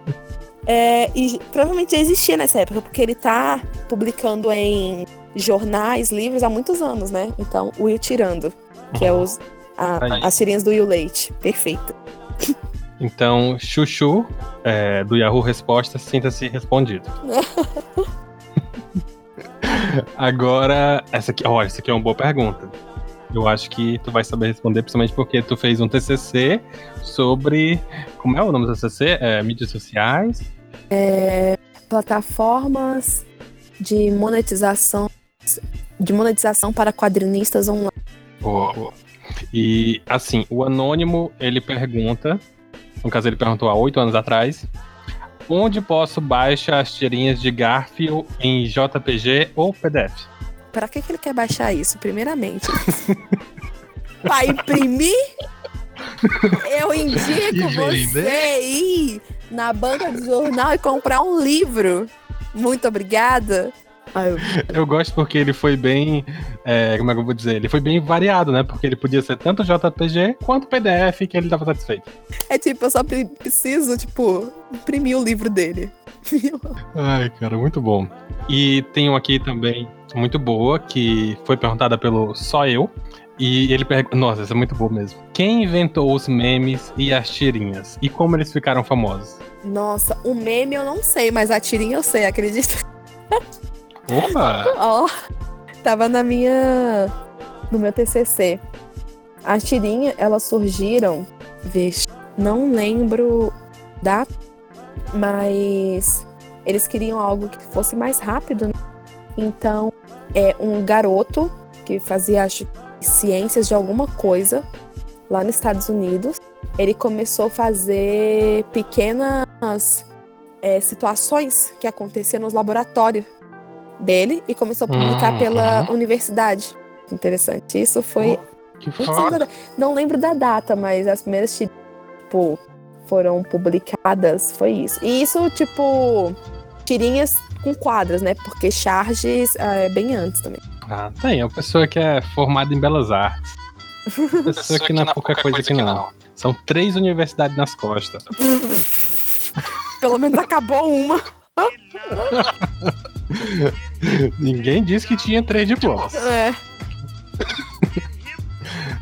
É, e provavelmente já existia nessa época, porque ele tá publicando em jornais, livros há muitos anos, né? Então, o Will Tirando, que é os, a- as tirinhas do Will Leite. Perfeito. Então, Chuchu, é, do Yahoo Respostas, sinta-se respondido. Agora, essa aqui, olha, essa aqui é uma boa pergunta. Eu acho que tu vai saber responder, principalmente porque tu fez um TCC sobre. Como é o nome do TCC? É, mídias sociais. Plataformas de monetização de monetização para quadrinistas online. Boa, boa. E, assim, o Anônimo, ele pergunta, no caso ele perguntou há oito anos atrás, onde posso baixar as tirinhas de Garfield em JPG ou PDF? Para que, que ele quer baixar isso, primeiramente? Para imprimir? Eu indico E você ir na banca de jornal e comprar um livro. Muito obrigada. Ai, eu- gosto porque ele foi bem, é, como é que eu vou dizer? Ele foi bem variado, né? Porque ele podia ser tanto JPG quanto PDF que ele estava satisfeito. É tipo, eu só pre- preciso, tipo, imprimir o livro dele. Ai, cara, muito bom. E tem um aqui também muito boa que foi perguntada pelo Só Eu. E ele pergunta. Nossa, essa é muito boa mesmo. Quem inventou os memes e as tirinhas? E como eles ficaram famosos? Nossa, o meme eu não sei, mas a tirinha eu sei, acredita? Opa! Ó, tava na minha. no meu TCC. As tirinhas, elas surgiram. Vixe, não lembro da. Mas. Eles queriam algo que fosse mais rápido, né? Então, é um garoto que fazia, acho, ciências de alguma coisa lá nos Estados Unidos. Ele começou a fazer pequenas é, situações que aconteciam nos laboratórios dele e começou a publicar Hum, pela uhum. universidade. Interessante. Isso foi. Que Não, sei foda! da- não lembro da data, mas as primeiras tirinhas, tipo, foram publicadas. Foi isso. E isso, tipo, tirinhas com quadros, né? Porque charges ah, é bem antes também. Ah, tem. É uma pessoa que é formada em belas artes. Pessoa que não é pouca coisa que não. São três universidades nas costas. Pelo menos acabou uma. Ninguém disse que tinha três diplomas. É.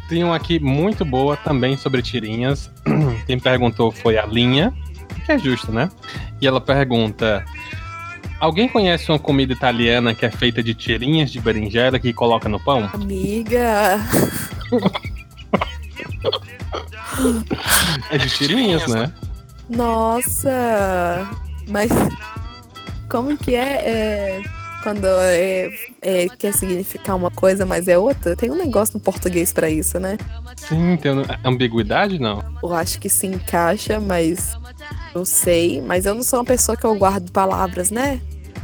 Tem uma aqui muito boa também sobre tirinhas. Quem perguntou foi a Linha, que é justo, né? E ela pergunta: Alguém conhece uma comida italiana que é feita de tirinhas de berinjela que coloca no pão? Amiga. É de tirinhas, né? Nossa. Mas. como que é, é, quando é, é, quer significar uma coisa, mas é outra? Tem um negócio no português pra isso, né? Sim, tem ambiguidade, não? Eu acho que se encaixa, mas não sei. Mas eu não sou uma pessoa que eu guardo palavras, né?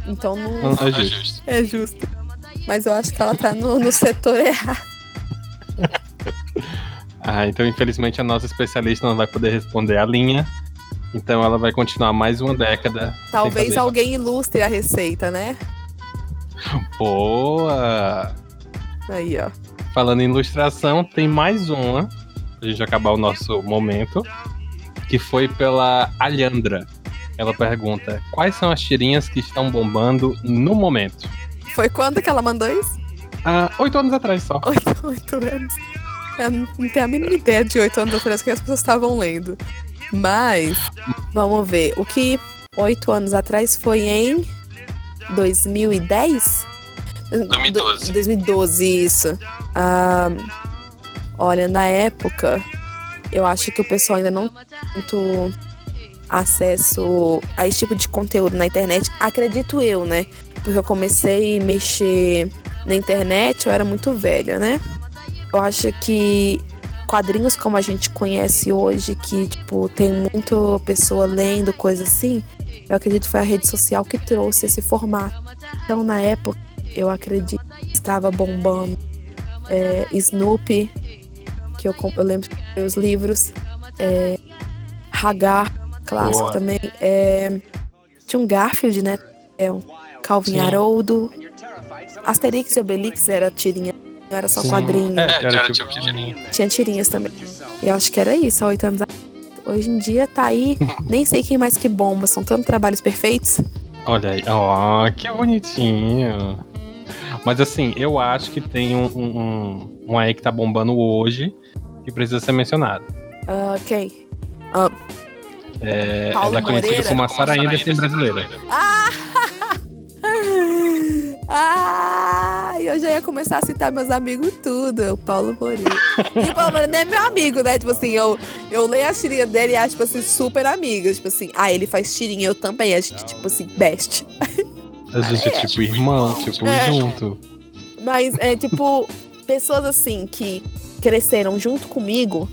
Então não. Não é justo. É justo. Mas eu acho que ela tá no, no setor errado. Ah, então infelizmente a nossa especialista não vai poder responder a linha. Então ela vai continuar mais uma década. Talvez alguém ilustre a receita, né? Boa! Aí, ó. Falando em ilustração, tem mais uma. Pra gente acabar o nosso momento. Que foi pela Alhandra. Ela pergunta: Quais são as tirinhas que estão bombando no momento? Foi quando que ela mandou isso? Ah, oito anos atrás só. Oito, oito anos. Eu não tenho a mínima ideia de oito anos atrás que as pessoas estavam lendo. Mas, vamos ver. O que oito anos atrás foi em 2010? 2012. Do- 2012, isso. Ah, olha, na época, eu acho que o pessoal ainda não tem muito acesso a esse tipo de conteúdo na internet. Acredito eu, né? Porque eu comecei a mexer na internet, eu era muito velha, né? Eu acho que quadrinhos como a gente conhece hoje, que tipo tem muita pessoa lendo coisa assim, eu acredito que foi a rede social que trouxe esse formato. Então na época eu acredito que estava bombando é, Snoopy, que eu, eu lembro que tem os livros, é, Hagar, clássico Boa. também, é, tinha um Garfield, né? É, um Calvin Sim. Haroldo, Asterix e Obelix era tirinha, não era só Sim. quadrinho. É, era tipo tirinha. Tinha tirinhas também. E eu acho que era isso há oito anos atrás. Hoje em dia tá aí, nem sei quem mais que bomba, são tantos trabalhos perfeitos. Olha aí, ó, que bonitinho. Mas assim, eu acho que tem um, um, um, um aí que tá bombando hoje que precisa ser mencionado. Ah, quem? É, Paulo ela é conhecida Moreira? como a Sarah Anderson brasileira. Ah, eu já ia começar a citar meus amigos tudo. O Paulo Moreira. E o Paulo Moreira não é meu amigo, né? Tipo assim, eu, eu leio as tirinhas dele e acho, tipo assim, super amigas. Tipo assim, ah, ele faz tirinha, eu também. A gente, tipo assim, best. A gente é tipo irmão, tipo É. junto. Mas é tipo, pessoas assim que cresceram junto comigo,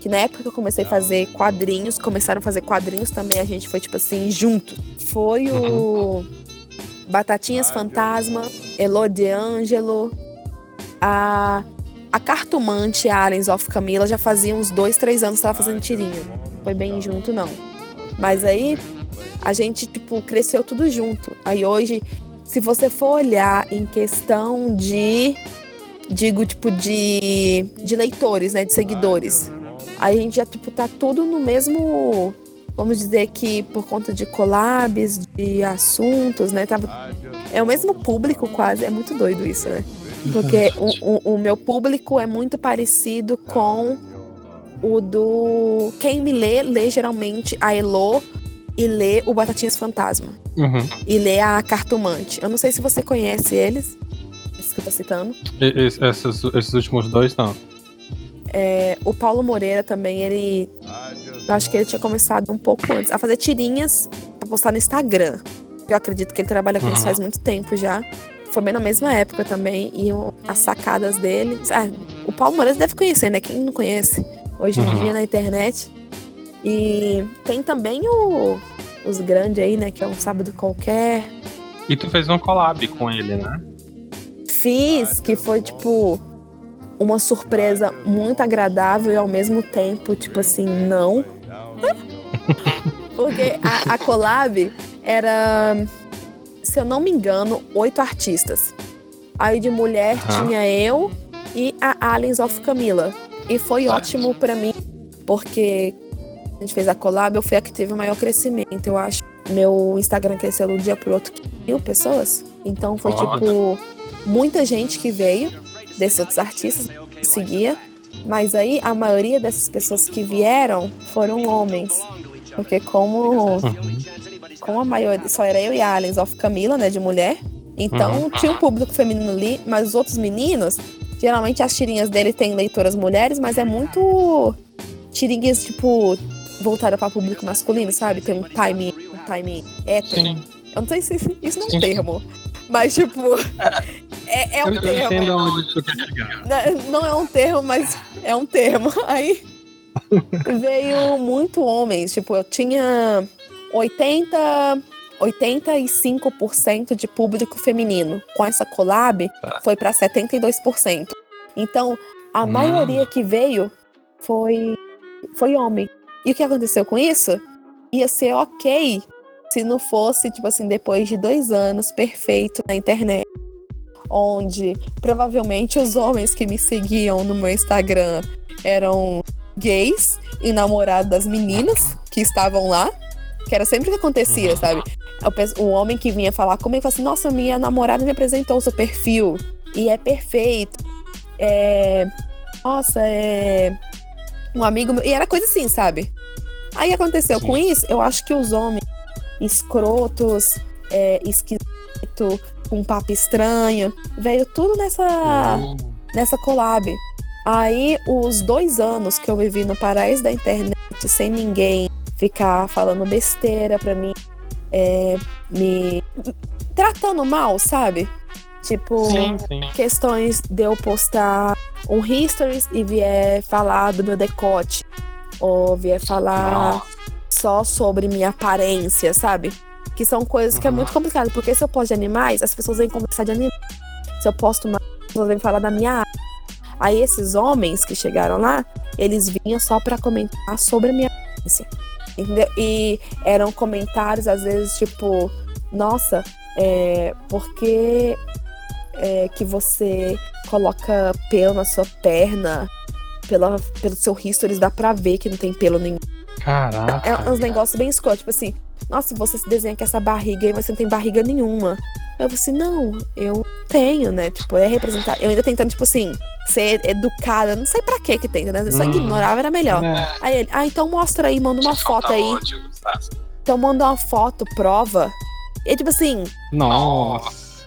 que na época que eu comecei a fazer quadrinhos, começaram a fazer quadrinhos também, a gente foi tipo assim, junto. Foi o Batatinhas Fantasma, Elo de Angelo, a, a Cartomante, a Aliens of Camila, já fazia uns dois, três anos que tava fazendo tirinha. Foi bem junto, não. Mas aí a gente, tipo, cresceu tudo junto. Aí hoje, se você for olhar em questão de. Digo, tipo, de, de leitores, né? De seguidores. Aí a gente já, tipo, tá tudo no mesmo. Vamos dizer que por conta de collabs, de assuntos, né? Tava, é o mesmo público quase. É muito doido isso, né? Porque o, o, o meu público é muito parecido com o do. Quem me lê, lê geralmente a Elo e lê o Batatinhas Fantasma. Uhum. E lê a Cartomante. Eu não sei se você conhece eles. Tô citando. E- esse- esses, esses últimos dois, não. É, o Paulo Moreira também, ele. Eu acho que ele tinha começado um pouco antes a fazer tirinhas pra postar no Instagram. Eu acredito que ele trabalha com isso Uhum. faz muito tempo já. Foi bem na mesma época também. E as sacadas dele. Ah, o Paulo Moreira deve conhecer, né? Quem não conhece hoje em Uhum. dia na internet. E tem também o, os grandes aí, né? Que é um sábado qualquer. E tu fez uma collab com ele, né? Fiz, que foi tipo uma surpresa muito agradável e ao mesmo tempo, tipo assim, não. Porque a, a collab era, se eu não me engano, oito artistas. Aí de mulher tinha eu e a Aliens of Camila. E foi ótimo pra mim, porque a gente fez a collab, eu fui a que teve o maior crescimento, eu acho. Meu Instagram cresceu um dia pro outro mil pessoas. Então foi Foda. tipo muita gente que veio desses outros artistas seguia. Mas aí a maioria dessas pessoas que vieram foram homens. Porque como, como a maioria só era eu e a Aliens of Camila, né, de mulher. Então Uhum. tinha um público feminino ali, mas os outros meninos, geralmente as tirinhas dele têm leitoras mulheres, mas é muito tirinhas, tipo, voltada para público masculino, sabe? Tem um timing, um timing hétero. Sim. Eu não sei se isso não é um termo. Mas, tipo. É, é um eu termo. entendo onde tu quer chegar. Não- Não é um termo, mas é um termo. Aí veio muito homens. Tipo, eu tinha 80. 85% de público feminino. Com essa collab, foi para 72%. Então, a Hum. maioria que veio foi, foi homem. E o que aconteceu com isso? Ia ser ok se não fosse, tipo assim, depois de dois anos perfeito na internet, onde provavelmente os homens que me seguiam no meu Instagram eram gays e namorados das meninas que estavam lá, que era sempre o que acontecia, Uhum. sabe? O homem que vinha falar comigo falava assim: Nossa, minha namorada me apresentou o seu perfil e é perfeito. É. Nossa, é. Um amigo meu. E era coisa assim, sabe? Aí aconteceu Sim. com isso, eu acho que os homens escrotos, é, esquisito, com papo estranho, veio tudo nessa, nessa collab. Aí, os dois anos que eu vivi no paraíso da internet, sem ninguém ficar falando besteira pra mim, é, me tratando mal, sabe? Tipo, Sim, sim. questões de eu postar um histories e vier falar do meu decote, ou vier falar só sobre minha aparência, sabe? Que são coisas que é muito complicado, porque se eu posto de animais, as pessoas vêm conversar de animais. Se eu posto uma, as pessoas vêm falar da minha área. Aí esses homens que chegaram lá, eles vinham só pra comentar sobre a minha aparência. Entendeu? E eram comentários, às vezes, tipo, nossa, é, porque é, que você coloca pelo na sua perna, pela, pelo seu histories, dá pra ver que não tem pelo nenhum. Caraca. É uns negócios bem escroto, tipo assim, nossa, você se desenha com essa barriga aí, mas você não tem barriga nenhuma. Eu falei assim, não, eu tenho, né? Tipo, é representar. Eu ainda tentando, tipo assim, ser educada, não sei pra que que tem, né? Eu só Hum. ignorava, era melhor. É. Aí ele, ah, então mostra aí, manda uma foto aí. Então manda uma foto, prova. E tipo assim, Nossa.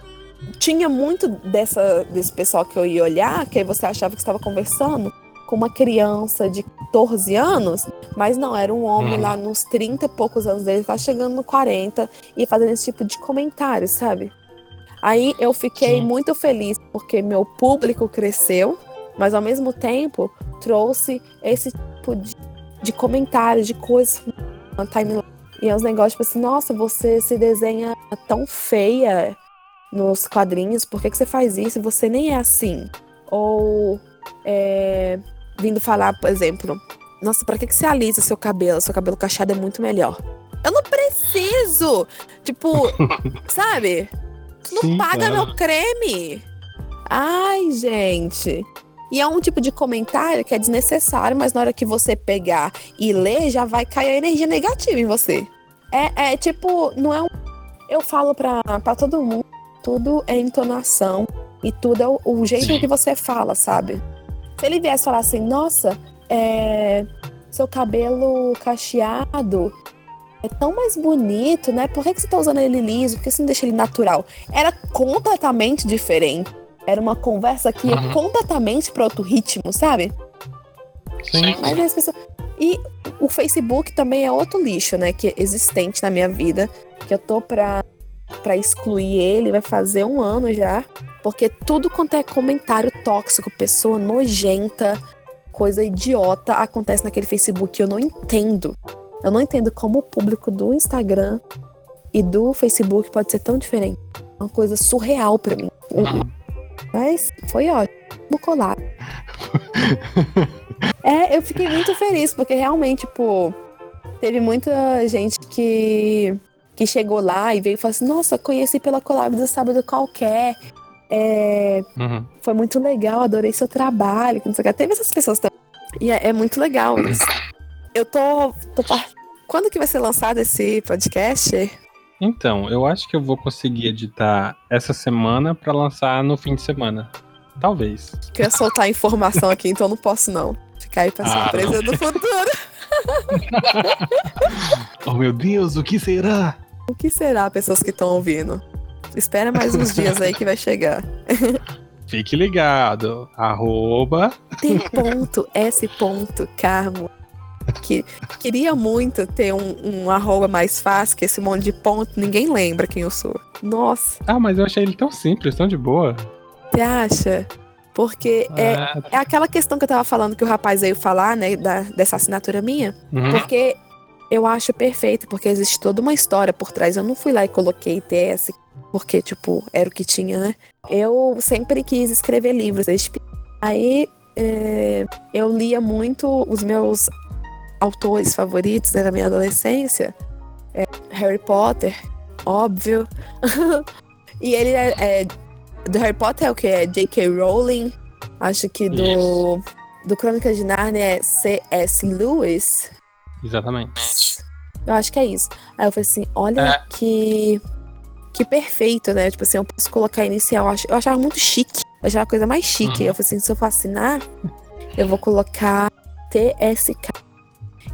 tinha muito dessa, desse pessoal que eu ia olhar, que aí você achava que estava conversando com uma criança de 14 anos, mas não, era um homem Uhum. lá nos 30 e poucos anos dele, quase chegando no 40, e fazendo esse tipo de comentário, sabe? Aí eu fiquei Sim. muito feliz porque meu público cresceu, mas ao mesmo tempo trouxe esse tipo de, de comentários, de coisas na timeline. E é uns negócios tipo assim, nossa, você se desenha tão feia nos quadrinhos, por que, que você faz isso? Você nem é assim. Ou é, vindo falar, por exemplo, nossa, pra que, que você alisa seu cabelo? Seu cabelo cacheado é muito melhor. Eu não preciso! Tipo, sabe? Tu não Sim, paga meu creme! Ai, gente. E é um tipo de comentário que é desnecessário, mas na hora que você pegar e ler, já vai cair a energia negativa em você. É, é tipo, não é um. Eu falo pra, pra todo mundo, tudo é entonação e tudo é o, o jeito Sim. que você fala, sabe? Se ele viesse falar assim, nossa, é, seu cabelo cacheado é tão mais bonito, né? Por que, que você tá usando ele liso? Por que você não deixa ele natural? Era completamente diferente. Era uma conversa que ia Uhum. completamente para outro ritmo, sabe? Sim. Mas as pessoas... E o Facebook também é outro lixo, né? Que é existente na minha vida. Que eu tô pra, pra excluir ele, vai fazer um ano já. Porque tudo quanto é comentário tóxico, pessoa nojenta, coisa idiota, acontece naquele Facebook. Eu não entendo. Eu não entendo como o público do Instagram e do Facebook pode ser tão diferente. Uma coisa surreal pra mim. Mas foi ótimo. Colar. É, eu fiquei muito feliz, porque realmente, tipo, teve muita gente que, que chegou lá e veio e falou assim, nossa, conheci pela collab do Sábado Qualquer. É, Uhum. foi muito legal, adorei seu trabalho. não sei o que. Teve essas pessoas também. E é, é muito legal isso. Eu tô, tô Quando que vai ser lançado esse podcast? Então, eu acho que eu vou conseguir editar essa semana pra lançar no fim de semana. Talvez. Que eu ia soltar informação aqui, então não posso não. Ficar aí pra Ah, surpresa do futuro. Oh meu Deus, o que será? O que será, pessoas que estão ouvindo? Espera mais uns dias aí que vai chegar. Fique ligado. Arroba. Tem ponto, S ponto, Carmo. que queria muito ter um, um arroba mais fácil, que esse monte de ponto, ninguém lembra quem eu sou. Nossa, Ah, mas eu achei ele tão simples, tão de boa. você acha? Porque é, Ah, é aquela questão que eu tava falando que o rapaz veio falar, né, da, dessa assinatura minha, uhum. porque eu acho perfeito, porque existe toda uma história por trás. Eu não fui lá e coloquei TS, porque, tipo, era o que tinha, né? Eu sempre quis escrever livros. Aí é, eu lia muito os meus autores favoritos né, da minha adolescência. É, Harry Potter, óbvio. e ele é, é- Do Harry Potter é o que? É J.K. Rowling. Acho que do. Do Crônicas de Narnia é C.S. Lewis. Exatamente. Eu acho que é isso. Aí eu falei assim, olha É. que. Que perfeito, né? Tipo assim, eu posso colocar inicial. Eu ach- Eu achava muito chique. Eu achava a coisa mais chique. Uhum. Eu falei assim, se eu assinar, eu vou colocar TSK.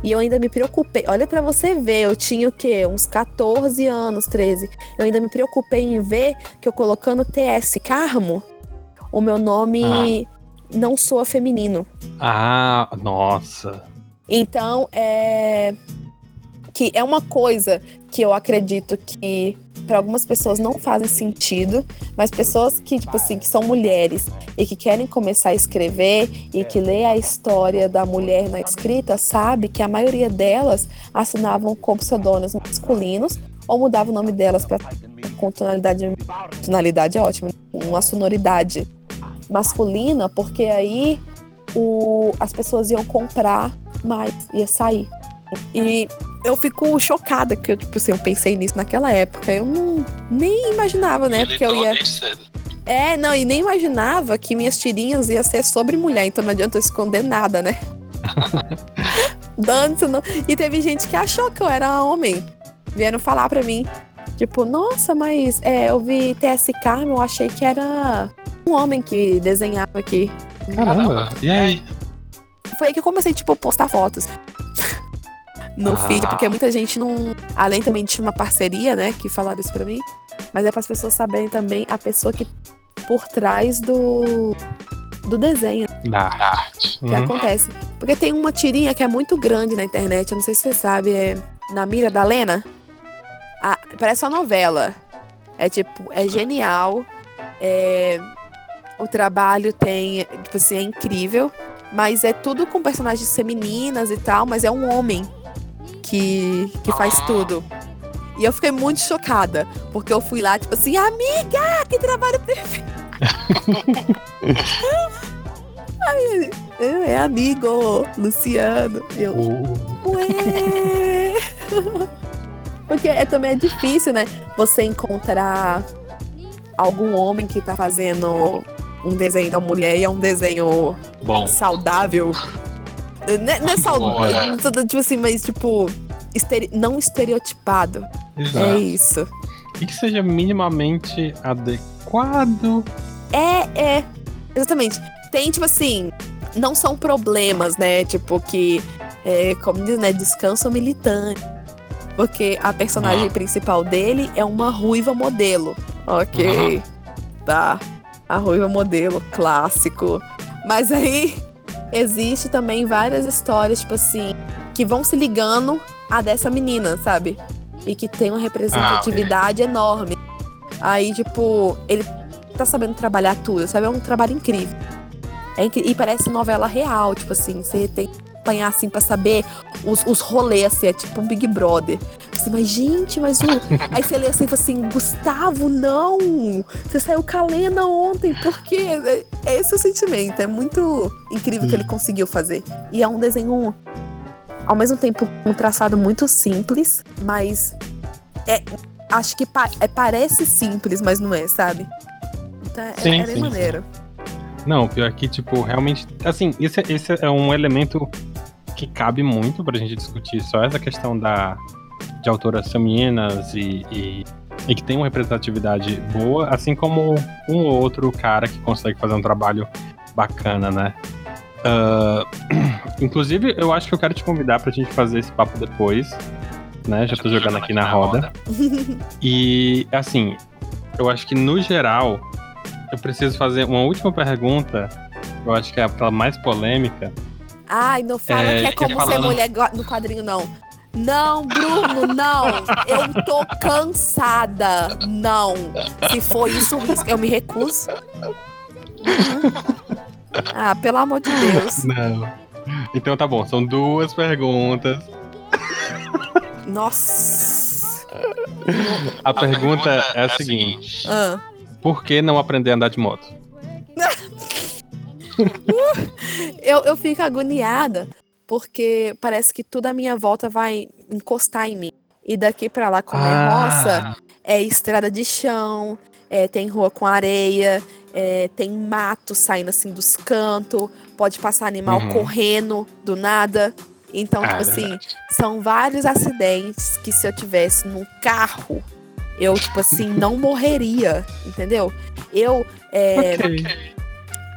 E eu ainda me preocupei. Olha pra você ver, eu tinha o quê? Uns 14 anos, 13. Eu ainda me preocupei em ver que eu colocando TS Carmo, o meu nome não soa feminino. Ah, nossa. Então, é. Que é uma coisa que eu acredito que para algumas pessoas não fazem sentido, mas pessoas que, tipo assim, que são mulheres e que querem começar a escrever e que lê a história da mulher na escrita, sabe que a maioria delas assinavam com pseudônimos masculinos ou mudavam o nome delas para com tonalidade. Tonalidade é ótimo, uma sonoridade masculina, porque aí o, as pessoas iam comprar mais, ia sair. E eu fico chocada que eu, tipo assim, eu pensei nisso naquela época. Eu não nem imaginava, né? Porque eu ia. É, não, e nem imaginava que minhas tirinhas ia ser sobre mulher, então não adianta eu esconder nada, né? Dança, não. E teve gente que achou que eu era homem. Vieram falar pra mim, tipo, nossa, mas é, eu vi TSK, eu achei que era um homem que desenhava aqui. Caramba. E aí? Foi aí que eu comecei, tipo, a postar fotos no Ah. feed, porque muita gente não. Além também de uma parceria, né, que falaram isso pra mim, mas é para as pessoas saberem também a pessoa que por trás do do desenho Da arte. que Uhum. acontece. Porque tem uma tirinha que é muito grande na internet, eu não sei se você sabe, é Na Mira da Lena. Ah, parece uma novela. É tipo, é genial. É, o trabalho tem, tipo assim, é incrível. Mas é tudo com personagens femininas e tal, mas é um homem que, que faz tudo. E eu fiquei muito chocada, porque eu fui lá, tipo assim, amiga, que trabalho perfeito. Aí "É, amigo, Luciano. Eu, Uh, Ué! Porque é, também é difícil, né? Você encontrar algum homem que tá fazendo um desenho da mulher e é um desenho bom. saudável. Não é, não é saudável, tipo assim, mas tipo, estere- não estereotipado. É Exato. isso. E que seja minimamente adequado. É, é. Exatamente. Tem, tipo assim, não são problemas, né? Tipo, que, é, como diz, né? Descanso militante. Porque a personagem Ah. principal dele é uma ruiva modelo. Ok. Tá. A ruiva modelo, clássico. Mas aí, existe também várias histórias, tipo assim, que vão se ligando a dessa menina, sabe? E que tem uma representatividade enorme. Aí, tipo, ele tá sabendo trabalhar tudo, sabe? É um trabalho incrível. É incri- E parece novela real, tipo assim, você tem acompanhar assim pra saber os, os rolês, assim, é tipo um Big Brother. Assim, mas gente, mas o. Aí você lê assim e fala assim, Gustavo, não! Você saiu com a Lena ontem, por quê? É- É esse o sentimento. É muito incrível que ele conseguiu fazer. E é um desenho, ao mesmo tempo, um traçado muito simples, mas é, acho que pa- é, parece simples, mas não é, sabe? Então é, Sim, é bem sim, maneiro. Não, pior que, tipo, realmente. Assim, esse, esse é um elemento que cabe muito pra gente discutir só essa questão da, de autoras femininas e, e, e que tem uma representatividade boa, assim como um ou outro cara que consegue fazer um trabalho bacana, né? Ah, inclusive, eu acho que eu quero te convidar pra gente fazer esse papo depois, né? Já tô jogando aqui na roda. E, assim, eu acho que no geral, eu preciso fazer uma última pergunta. Eu acho que é a mais polêmica. Ai, não fala É, que é como ser falando- mulher no quadrinho, não. Não, Bruno, não. Eu tô cansada. Não. Se for isso, eu me recuso. Uhum. Ah, pelo amor de Deus. Não. Então tá bom, são duas perguntas. Nossa. A pergunta é a seguinte: Ah. Por que não aprender a andar de moto? Eu, eu fico agoniada porque parece que tudo à minha volta vai encostar em mim. E daqui pra lá, como é roça, é estrada de chão, é, tem rua com areia, é, tem mato saindo assim dos cantos, pode passar animal Uhum. correndo do nada. Então, Ah, tipo é assim, verdade. são vários acidentes que se eu tivesse num carro, eu, tipo assim, não morreria, entendeu? Eu, é, Ok.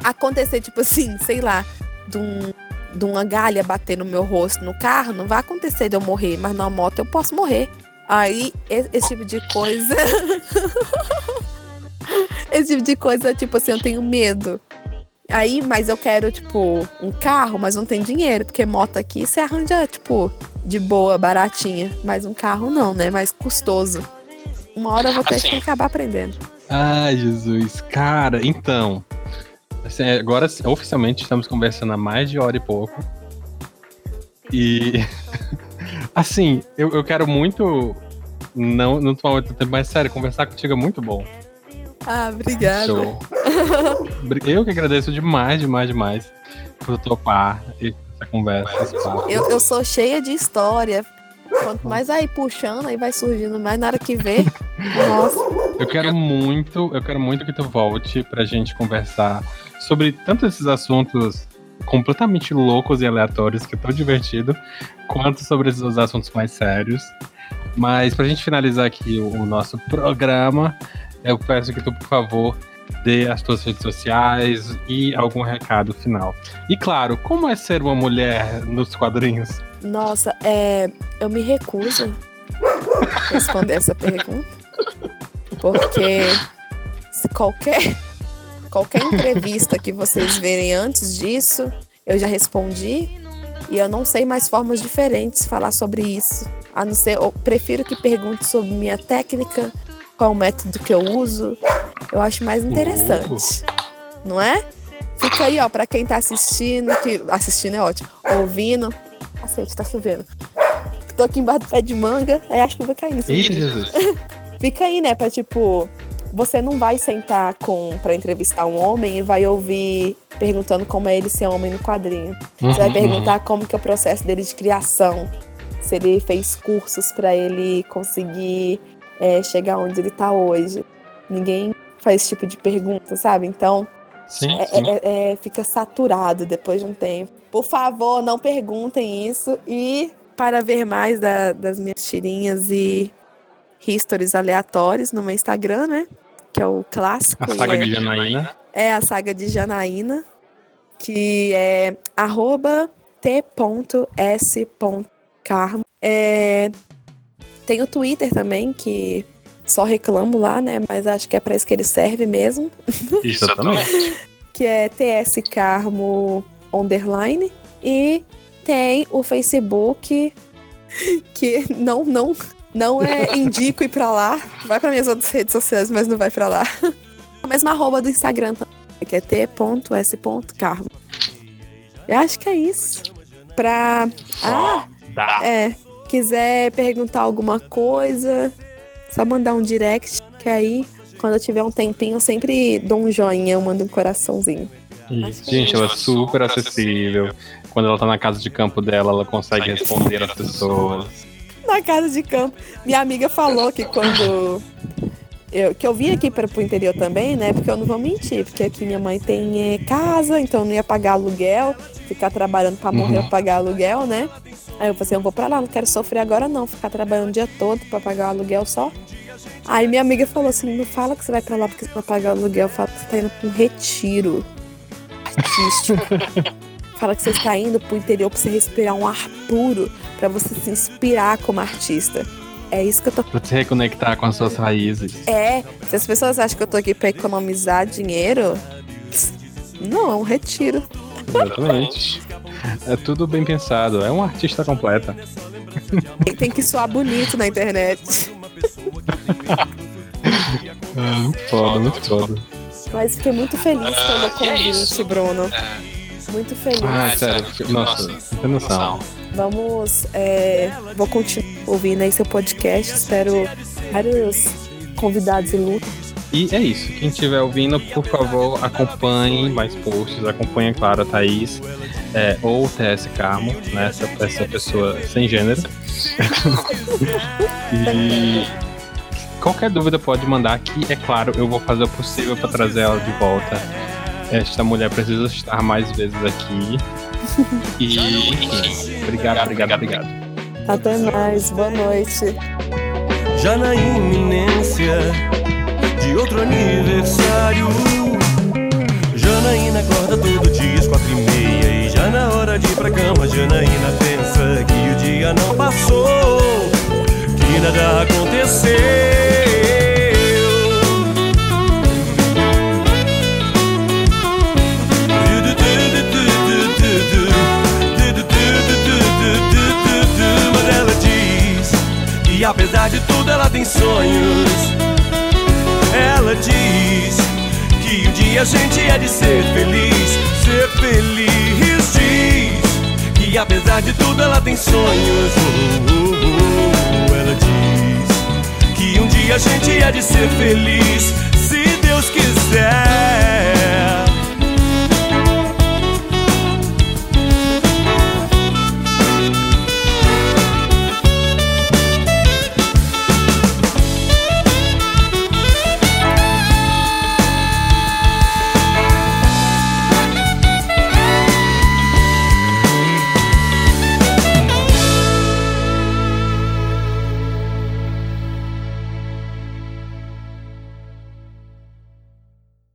Acontecer, tipo assim, sei lá, de, um, de uma galha bater no meu rosto no carro, não vai acontecer de eu morrer, mas na moto eu posso morrer. Aí, esse tipo de coisa. esse tipo de coisa, tipo assim, eu tenho medo. Aí, mas eu quero, tipo, um carro, mas não tem dinheiro, porque moto aqui você arranja, tipo, de boa, baratinha. Mas um carro não, né? Mais custoso. Uma hora eu vou ter que acabar aprendendo. Ai, Jesus. Cara, então. Assim, agora oficialmente estamos conversando há mais de hora e pouco. E. Assim, eu, eu quero muito. Não, não tomar muito tempo, mas sério, conversar contigo é muito bom. Ah, obrigada. Show. Eu que agradeço demais, demais, demais por topar essa conversa. Eu, eu sou cheia de história. Quanto mais vai puxando, aí vai surgindo mais na hora que vê. Nossa. Eu quero muito, eu quero muito que tu volte pra gente conversar sobre tanto esses assuntos completamente loucos e aleatórios, que é tão divertido, quanto sobre esses assuntos mais sérios. Mas pra gente finalizar aqui o, o nosso programa, eu peço que tu, por favor, dê as tuas redes sociais e algum recado final. E claro, como é ser uma mulher nos quadrinhos? Nossa, é, eu me recuso a responder essa pergunta. Porque se qualquer, qualquer entrevista que vocês verem antes disso, eu já respondi. E eu não sei mais formas diferentes de falar sobre isso. A não ser, eu prefiro que pergunte sobre minha técnica, qual o método que eu uso. Eu acho mais interessante. Não é? Fica aí, ó, pra quem tá assistindo, que assistindo é ótimo, ouvindo. Cacete, tá chovendo. Tô aqui embaixo do pé de manga, aí acho que vai cair nisso. Eita, Jesus. Fica aí, né, pra tipo, você não vai sentar com para entrevistar um homem e vai ouvir perguntando como é ele ser homem no quadrinho. Você vai Uhum, perguntar como que é o processo dele de criação, se ele fez cursos pra ele conseguir é, chegar onde ele tá hoje. Ninguém faz esse tipo de pergunta, sabe? Então, Sim, é- sim. é- é- fica saturado depois de um tempo. Por favor, não perguntem isso. E para ver mais da- das minhas tirinhas e histories aleatórios no meu Instagram, né? Que é o clássico. A saga é, de Janaína. é a saga de Janaína, que é arroba t.s.carmo. É, tem o Twitter também, que só reclamo lá, né? Mas acho que é para isso que ele serve mesmo. Exatamente. que é TS Carmo Underline. E tem o Facebook, que não, não, não é indico ir pra lá. Vai para minhas outras redes sociais, mas não vai pra lá. A mesma arroba do Instagram também, que é t.s.carmo. Eu acho que é isso. Pra. Ah, Dá. é. Quiser perguntar alguma coisa, só mandar um direct, que aí, quando eu tiver um tempinho, eu sempre dou um joinha, eu mando um coraçãozinho. Isso. Gente, ela é super acessível. Quando ela tá na casa de campo dela, ela consegue responder as pessoas. Na casa de campo. Minha amiga falou que quando. Eu, que eu vim aqui para o interior também, né? Porque eu não vou mentir, porque aqui minha mãe tem eh, casa, então eu não ia pagar aluguel, ficar trabalhando para morrer Uhum. pagar aluguel, né? Aí eu falei assim, eu vou pra lá, não quero sofrer agora não, ficar trabalhando o dia todo para pagar o aluguel só. Aí minha amiga falou assim, não fala que você vai pra lá porque você vai pagar o aluguel, fala que você tá indo pra um retiro artístico. fala que você está indo pro interior pra você respirar um ar puro, pra você se inspirar como artista. É isso que eu tô. Pra se reconectar com as suas raízes. É, se as pessoas acham que eu tô aqui pra economizar dinheiro, não, é um retiro. Exatamente. É tudo bem pensado. É uma artista completa. Tem- Tem que soar bonito na internet. É, muito foda, muito foda. Mas fiquei muito feliz pelo Ah, e é isso. convite, Bruno. É, Muito feliz. Ah, Ah, sério. Nossa, nossa, noção. Vamos. é, vou continuar ouvindo aí seu podcast. Espero vários convidados ilustres. E é isso. Quem estiver ouvindo, por favor, acompanhe mais posts. Acompanhe, claro, a Thaís. é, ou o TS Carmo, né? Essa, essa pessoa sem gênero. e qualquer dúvida pode mandar aqui. É claro, eu vou fazer o possível para trazer ela de volta. Esta mulher precisa estar mais vezes aqui. E, enfim, obrigado, obrigado, obrigado. Até mais. Boa noite. já na iminência de outro aniversário. Janaína acorda todo dia às quatro e meia e já na hora de ir pra cama, Janaína pensa que o dia não passou, que nada aconteceu. Que apesar de tudo ela tem sonhos. Ela diz que um dia a gente é de ser feliz, ser feliz. Diz que apesar de tudo ela tem sonhos. Oh, oh, oh. Ela diz que um dia a gente é de ser feliz, se Deus quiser.